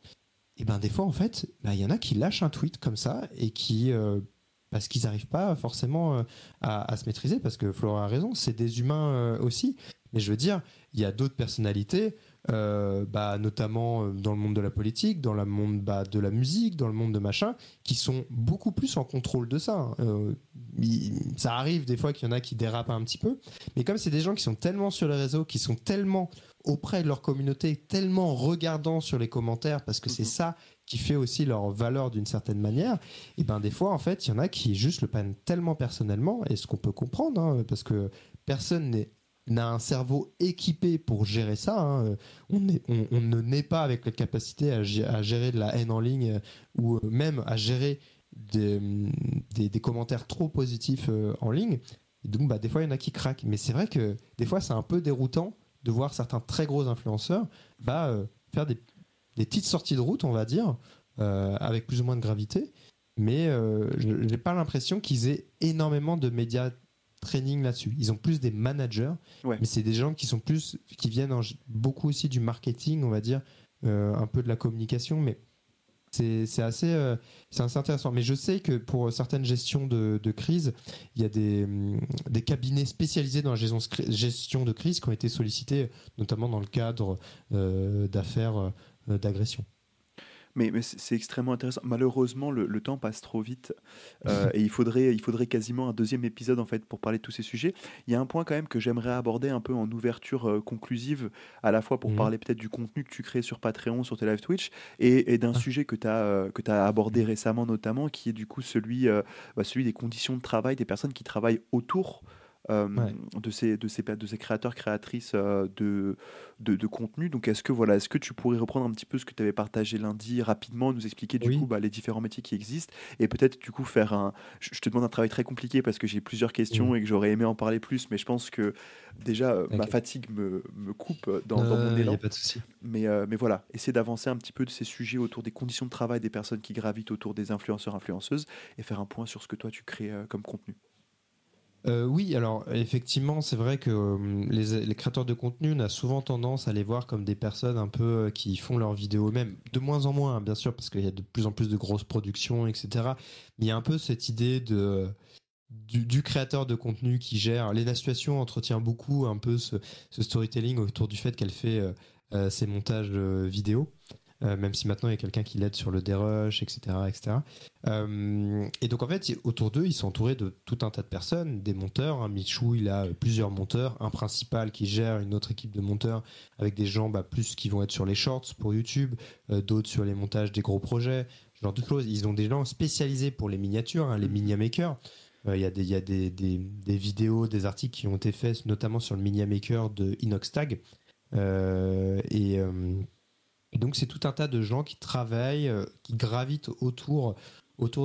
Et ben, des fois, en fait, bah, il y en a qui lâchent un tweet comme ça et qui, euh, parce qu'ils n'arrivent pas forcément euh, à, se maîtriser, parce que Flora a raison, c'est des humains aussi. Mais je veux dire, il y a d'autres personnalités. Euh, bah, notamment euh, dans le monde de la politique, dans le monde bah, de la musique, dans le monde de machin, qui sont beaucoup plus en contrôle de ça. Hein. Euh, ça arrive des fois qu'il y en a qui dérapent un petit peu, mais comme c'est des gens qui sont tellement sur les réseaux, qui sont tellement auprès de leur communauté, tellement regardants sur les commentaires, parce que c'est mhm. ça qui fait aussi leur valeur d'une certaine manière, et ben des fois en fait il y en a qui juste le prennent tellement personnellement, et ce qu'on peut comprendre, hein, parce que personne n'est n'a un cerveau équipé pour gérer ça. Hein. On, ne naît pas avec la capacité à, gérer de la haine en ligne euh, ou euh, même à gérer des, commentaires trop positifs euh, en ligne. donc, bah, des fois, il y en a qui craquent. Mais c'est vrai que des fois, c'est un peu déroutant de voir certains très gros influenceurs bah, faire des, petites sorties de route, on va dire, avec plus ou moins de gravité. Mais je n'ai pas l'impression qu'ils aient énormément de médias training là-dessus. Ils ont plus des managers, mais c'est des gens qui sont plus, qui viennent beaucoup aussi du marketing, on va dire, euh, un peu de la communication, mais c'est assez, euh, assez intéressant. Mais je sais que pour certaines gestions de, crise, il y a des, des, cabinets spécialisés dans la gestion, gestion, de crise qui ont été sollicités, notamment dans le cadre euh, d'affaires d'agression. Mais, c'est extrêmement intéressant. Malheureusement, le, temps passe trop vite euh, et il faudrait, il faudrait quasiment un deuxième épisode en fait pour parler de tous ces sujets. Il y a un point quand même que j'aimerais aborder un peu en ouverture euh, conclusive, à la fois pour mmh. parler peut-être du contenu que tu crées sur Patreon, sur tes live Twitch, et, d'un ah. sujet que tu as, euh, que as abordé récemment notamment, qui est du coup celui, bah, celui des conditions de travail des personnes qui travaillent autour euh, de, ces, de, ces, de ces créateurs, créatrices euh, de, de, contenu. Donc, est-ce que, voilà, est-ce que tu pourrais reprendre un petit peu ce que tu avais partagé lundi rapidement, nous expliquer du coup bah, les différents métiers qui existent et peut-être du coup faire un. Je, te demande un travail très compliqué parce que j'ai plusieurs questions et que j'aurais aimé en parler plus, mais je pense que déjà euh, ma fatigue me, me coupe dans, mon élan. pas de souci. Mais, mais voilà, essayer d'avancer un petit peu de ces sujets autour des conditions de travail des personnes qui gravitent autour des influenceurs, influenceuses et faire un point sur ce que toi tu crées comme contenu. Euh, oui, alors effectivement, c'est vrai que euh, les, créateurs de contenu, on a souvent tendance à les voir comme des personnes un peu euh, qui font leurs vidéos eux-mêmes. De moins en moins, hein, bien sûr, parce qu'il y a de plus en plus de grosses productions, etc. Mais il y a un peu cette idée de du, créateur de contenu qui gère. Lena Situation entretient beaucoup un peu ce, storytelling autour du fait qu'elle fait ses montages vidéo. Euh, même si maintenant il y a quelqu'un qui l'aide sur le dérush, etc. etc. Euh, et donc en fait, autour d'eux, ils sont entourés de tout un tas de personnes, des monteurs. Hein. Michou, il a plusieurs monteurs, un principal qui gère une autre équipe de monteurs avec des gens bah, plus qui vont être sur les shorts pour YouTube, euh, d'autres sur les montages des gros projets, genre de choses. Ils ont des gens spécialisés pour les miniatures, hein, les mini makers. Il y a, des, y a des, des, des, vidéos, des articles qui ont été faits, notamment sur le Mini Maker de Inoxtag. et, et donc c'est tout un tas de gens qui travaillent, euh, qui gravitent autour,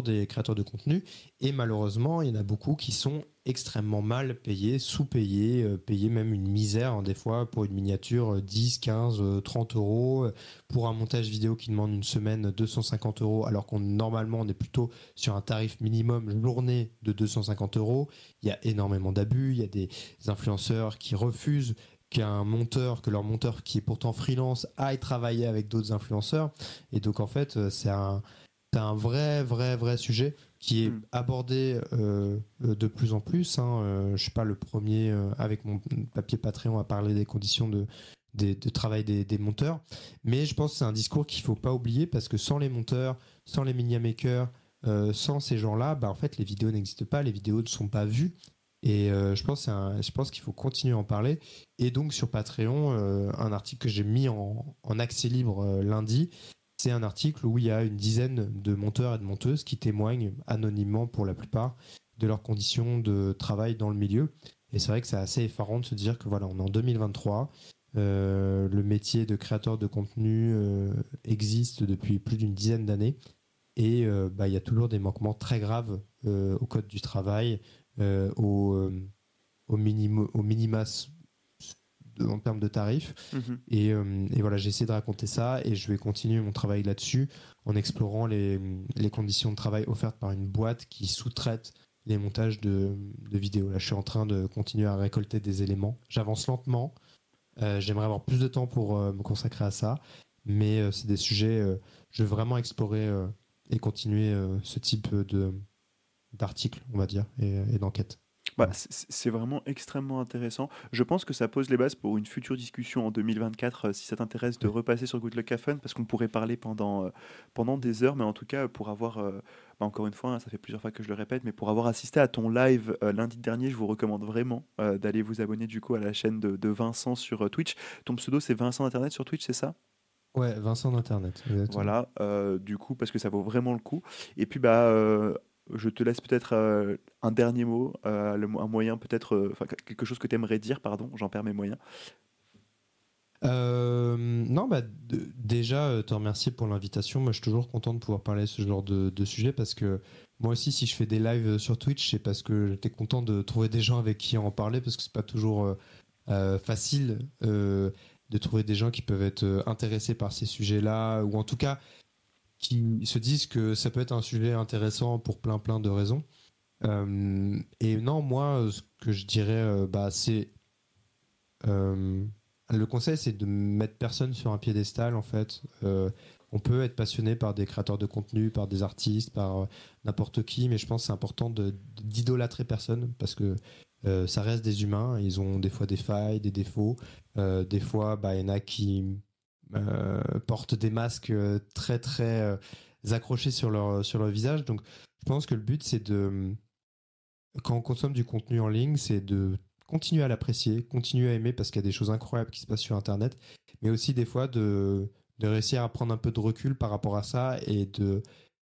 des créateurs de contenu. Et malheureusement, il y en a beaucoup qui sont extrêmement mal payés, sous-payés, euh, payés même une misère hein, des fois pour une miniature 10, 15, 30 euros, pour un montage vidéo qui demande une semaine 250 euros, alors qu'on normalement on est plutôt sur un tarif minimum journée de 250 euros. Il y a énormément d'abus, il y a des influenceurs qui refusent qu'un monteur, que leur monteur qui est pourtant freelance aille travailler avec d'autres influenceurs. Et donc en fait, euh, c'est un, un vrai, vrai, vrai sujet qui est hmm. abordé euh, de plus en plus. Hein. Euh, je suis pas le premier avec mon papier Patreon à parler des conditions de, de, travail des, monteurs, mais je pense que c'est un discours qu'il faut pas oublier parce que sans les monteurs, sans les media makers, sans ces gens-là, bah, en fait les vidéos n'existent pas, les vidéos ne sont pas vues et euh, je pense, qu'il faut continuer à en parler. Et donc sur Patreon, euh, un article que j'ai mis en, accès libre euh, lundi, c'est un article où il y a une dizaine de monteurs et de monteuses qui témoignent anonymement pour la plupart de leurs conditions de travail dans le milieu. Et c'est vrai que c'est assez effarant de se dire que voilà, on est en 2023. le métier de créateur de contenu existe depuis plus d'une dizaine d'années et bah, il y a toujours des manquements très graves au code du travail, au, euh, au, minimum, au minimas en termes de tarifs. Mhm. Et, euh, et, voilà, j'ai essayé de raconter ça et je vais continuer mon travail là-dessus en explorant les, les, conditions de travail offertes par une boîte qui sous-traite les montages de, de, vidéos. Là, je suis en train de continuer à récolter des éléments. J'avance lentement. J'aimerais avoir plus de temps pour me consacrer à ça. Mais c'est des sujets, je veux vraiment explorer et continuer ce type de, d'articles, on va dire, et, d'enquêtes. Bah, c'est vraiment extrêmement intéressant. Je pense que ça pose les bases pour une future discussion en 2024, euh, si ça t'intéresse de repasser sur Good Luck Fun, parce qu'on pourrait parler pendant, euh, pendant des heures, mais en tout cas, pour avoir, euh, bah, encore une fois, hein, ça fait plusieurs fois que je le répète, mais pour avoir assisté à ton live lundi dernier, je vous recommande vraiment d'aller vous abonner du coup à la chaîne de, Vincent sur Twitch. Ton pseudo, c'est Vincent Internet sur Twitch, c'est ça? Ouais, Vincent d'Internet. Voilà, du coup, parce que ça vaut vraiment le coup. Et puis, bah, je te laisse peut-être euh, un dernier mot, euh, un moyen peut-être, euh, quelque chose que tu aimerais dire, pardon, j'en perds mes moyens. non, bah, déjà, te remercier pour l'invitation. Moi, je suis toujours content de pouvoir parler de ce genre de, sujet parce que moi aussi, si je fais des lives sur Twitch, c'est parce que j'étais content de trouver des gens avec qui en parler parce que c'est pas toujours facile de trouver des gens qui peuvent être intéressés par ces sujets-là ou en tout cas qui se disent que ça peut être un sujet intéressant pour plein plein de raisons. Euh, et non, moi, ce que je dirais, euh, bah, c'est euh, le conseil, c'est de mettre personne sur un piédestal. En fait, on peut être passionné par des créateurs de contenu, par des artistes, par n'importe qui, mais je pense que c'est important d'idolâtrer personne parce que ça reste des humains. Ils ont des fois des failles, des défauts. des fois, bah, il y en a qui portent des masques euh, très très euh, accrochés sur leur, sur leur visage. Donc je pense que le but c'est de, quand on consomme du contenu en ligne, c'est de continuer à l'apprécier, continuer à aimer parce qu'il y a des choses incroyables qui se passent sur Internet, mais aussi des fois de, de réussir à prendre un peu de recul par rapport à ça et de,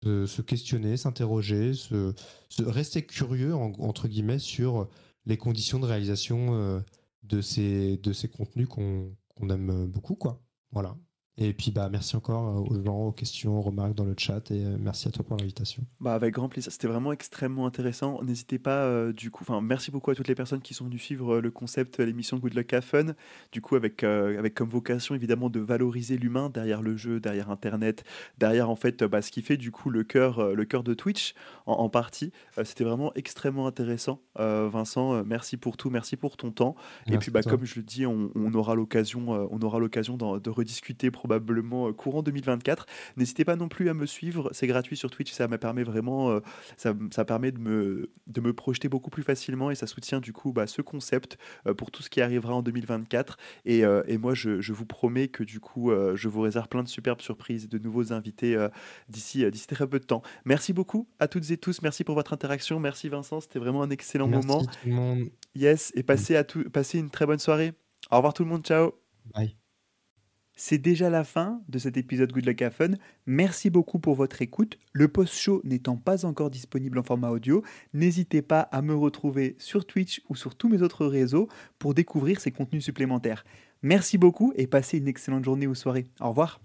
se questionner, s'interroger, se, rester curieux entre guillemets sur les conditions de réalisation de ces, de ces contenus qu'on aime beaucoup quoi. Voilà. Et puis bah merci encore euh, aux gens, aux questions, aux remarques dans le chat et euh, merci à toi pour l'invitation. Bah avec grand plaisir, c'était vraiment extrêmement intéressant. N'hésitez pas euh, du coup, enfin merci beaucoup à toutes les personnes qui sont venues suivre le concept l'émission Good Luck Have Fun. Du coup avec avec comme vocation évidemment de valoriser l'humain derrière le jeu, derrière internet, derrière en fait bah, ce qui fait du coup le cœur le cœur de Twitch en, partie. c'était vraiment extrêmement intéressant. Vincent, merci pour tout, merci pour ton temps. et puis bah comme je le dis, on, aura l'occasion on aura l'occasion de rediscuter probablement euh, courant 2024. N'hésitez pas non plus à me suivre, c'est gratuit sur Twitch, ça me permet vraiment, euh, ça, ça, permet de me, de me projeter beaucoup plus facilement et ça soutient du coup bah, ce concept euh, pour tout ce qui arrivera en 2024. Et, et moi, je, je, vous promets que du coup, je vous réserve plein de superbes surprises, de nouveaux invités d'ici d'ici très peu de temps. Merci beaucoup à toutes et tous, merci pour votre interaction, merci Vincent, c'était vraiment un excellent moment. Tout le monde. Yes, et passez, à tout, passez une très bonne soirée. Au revoir tout le monde, ciao. Bye. C'est déjà la fin de cet épisode Good Luck Fun. Merci beaucoup pour votre écoute. Le post-show n'étant pas encore disponible en format audio, n'hésitez pas à me retrouver sur Twitch ou sur tous mes autres réseaux pour découvrir ces contenus supplémentaires. Merci beaucoup et passez une excellente journée ou soirée. Au revoir.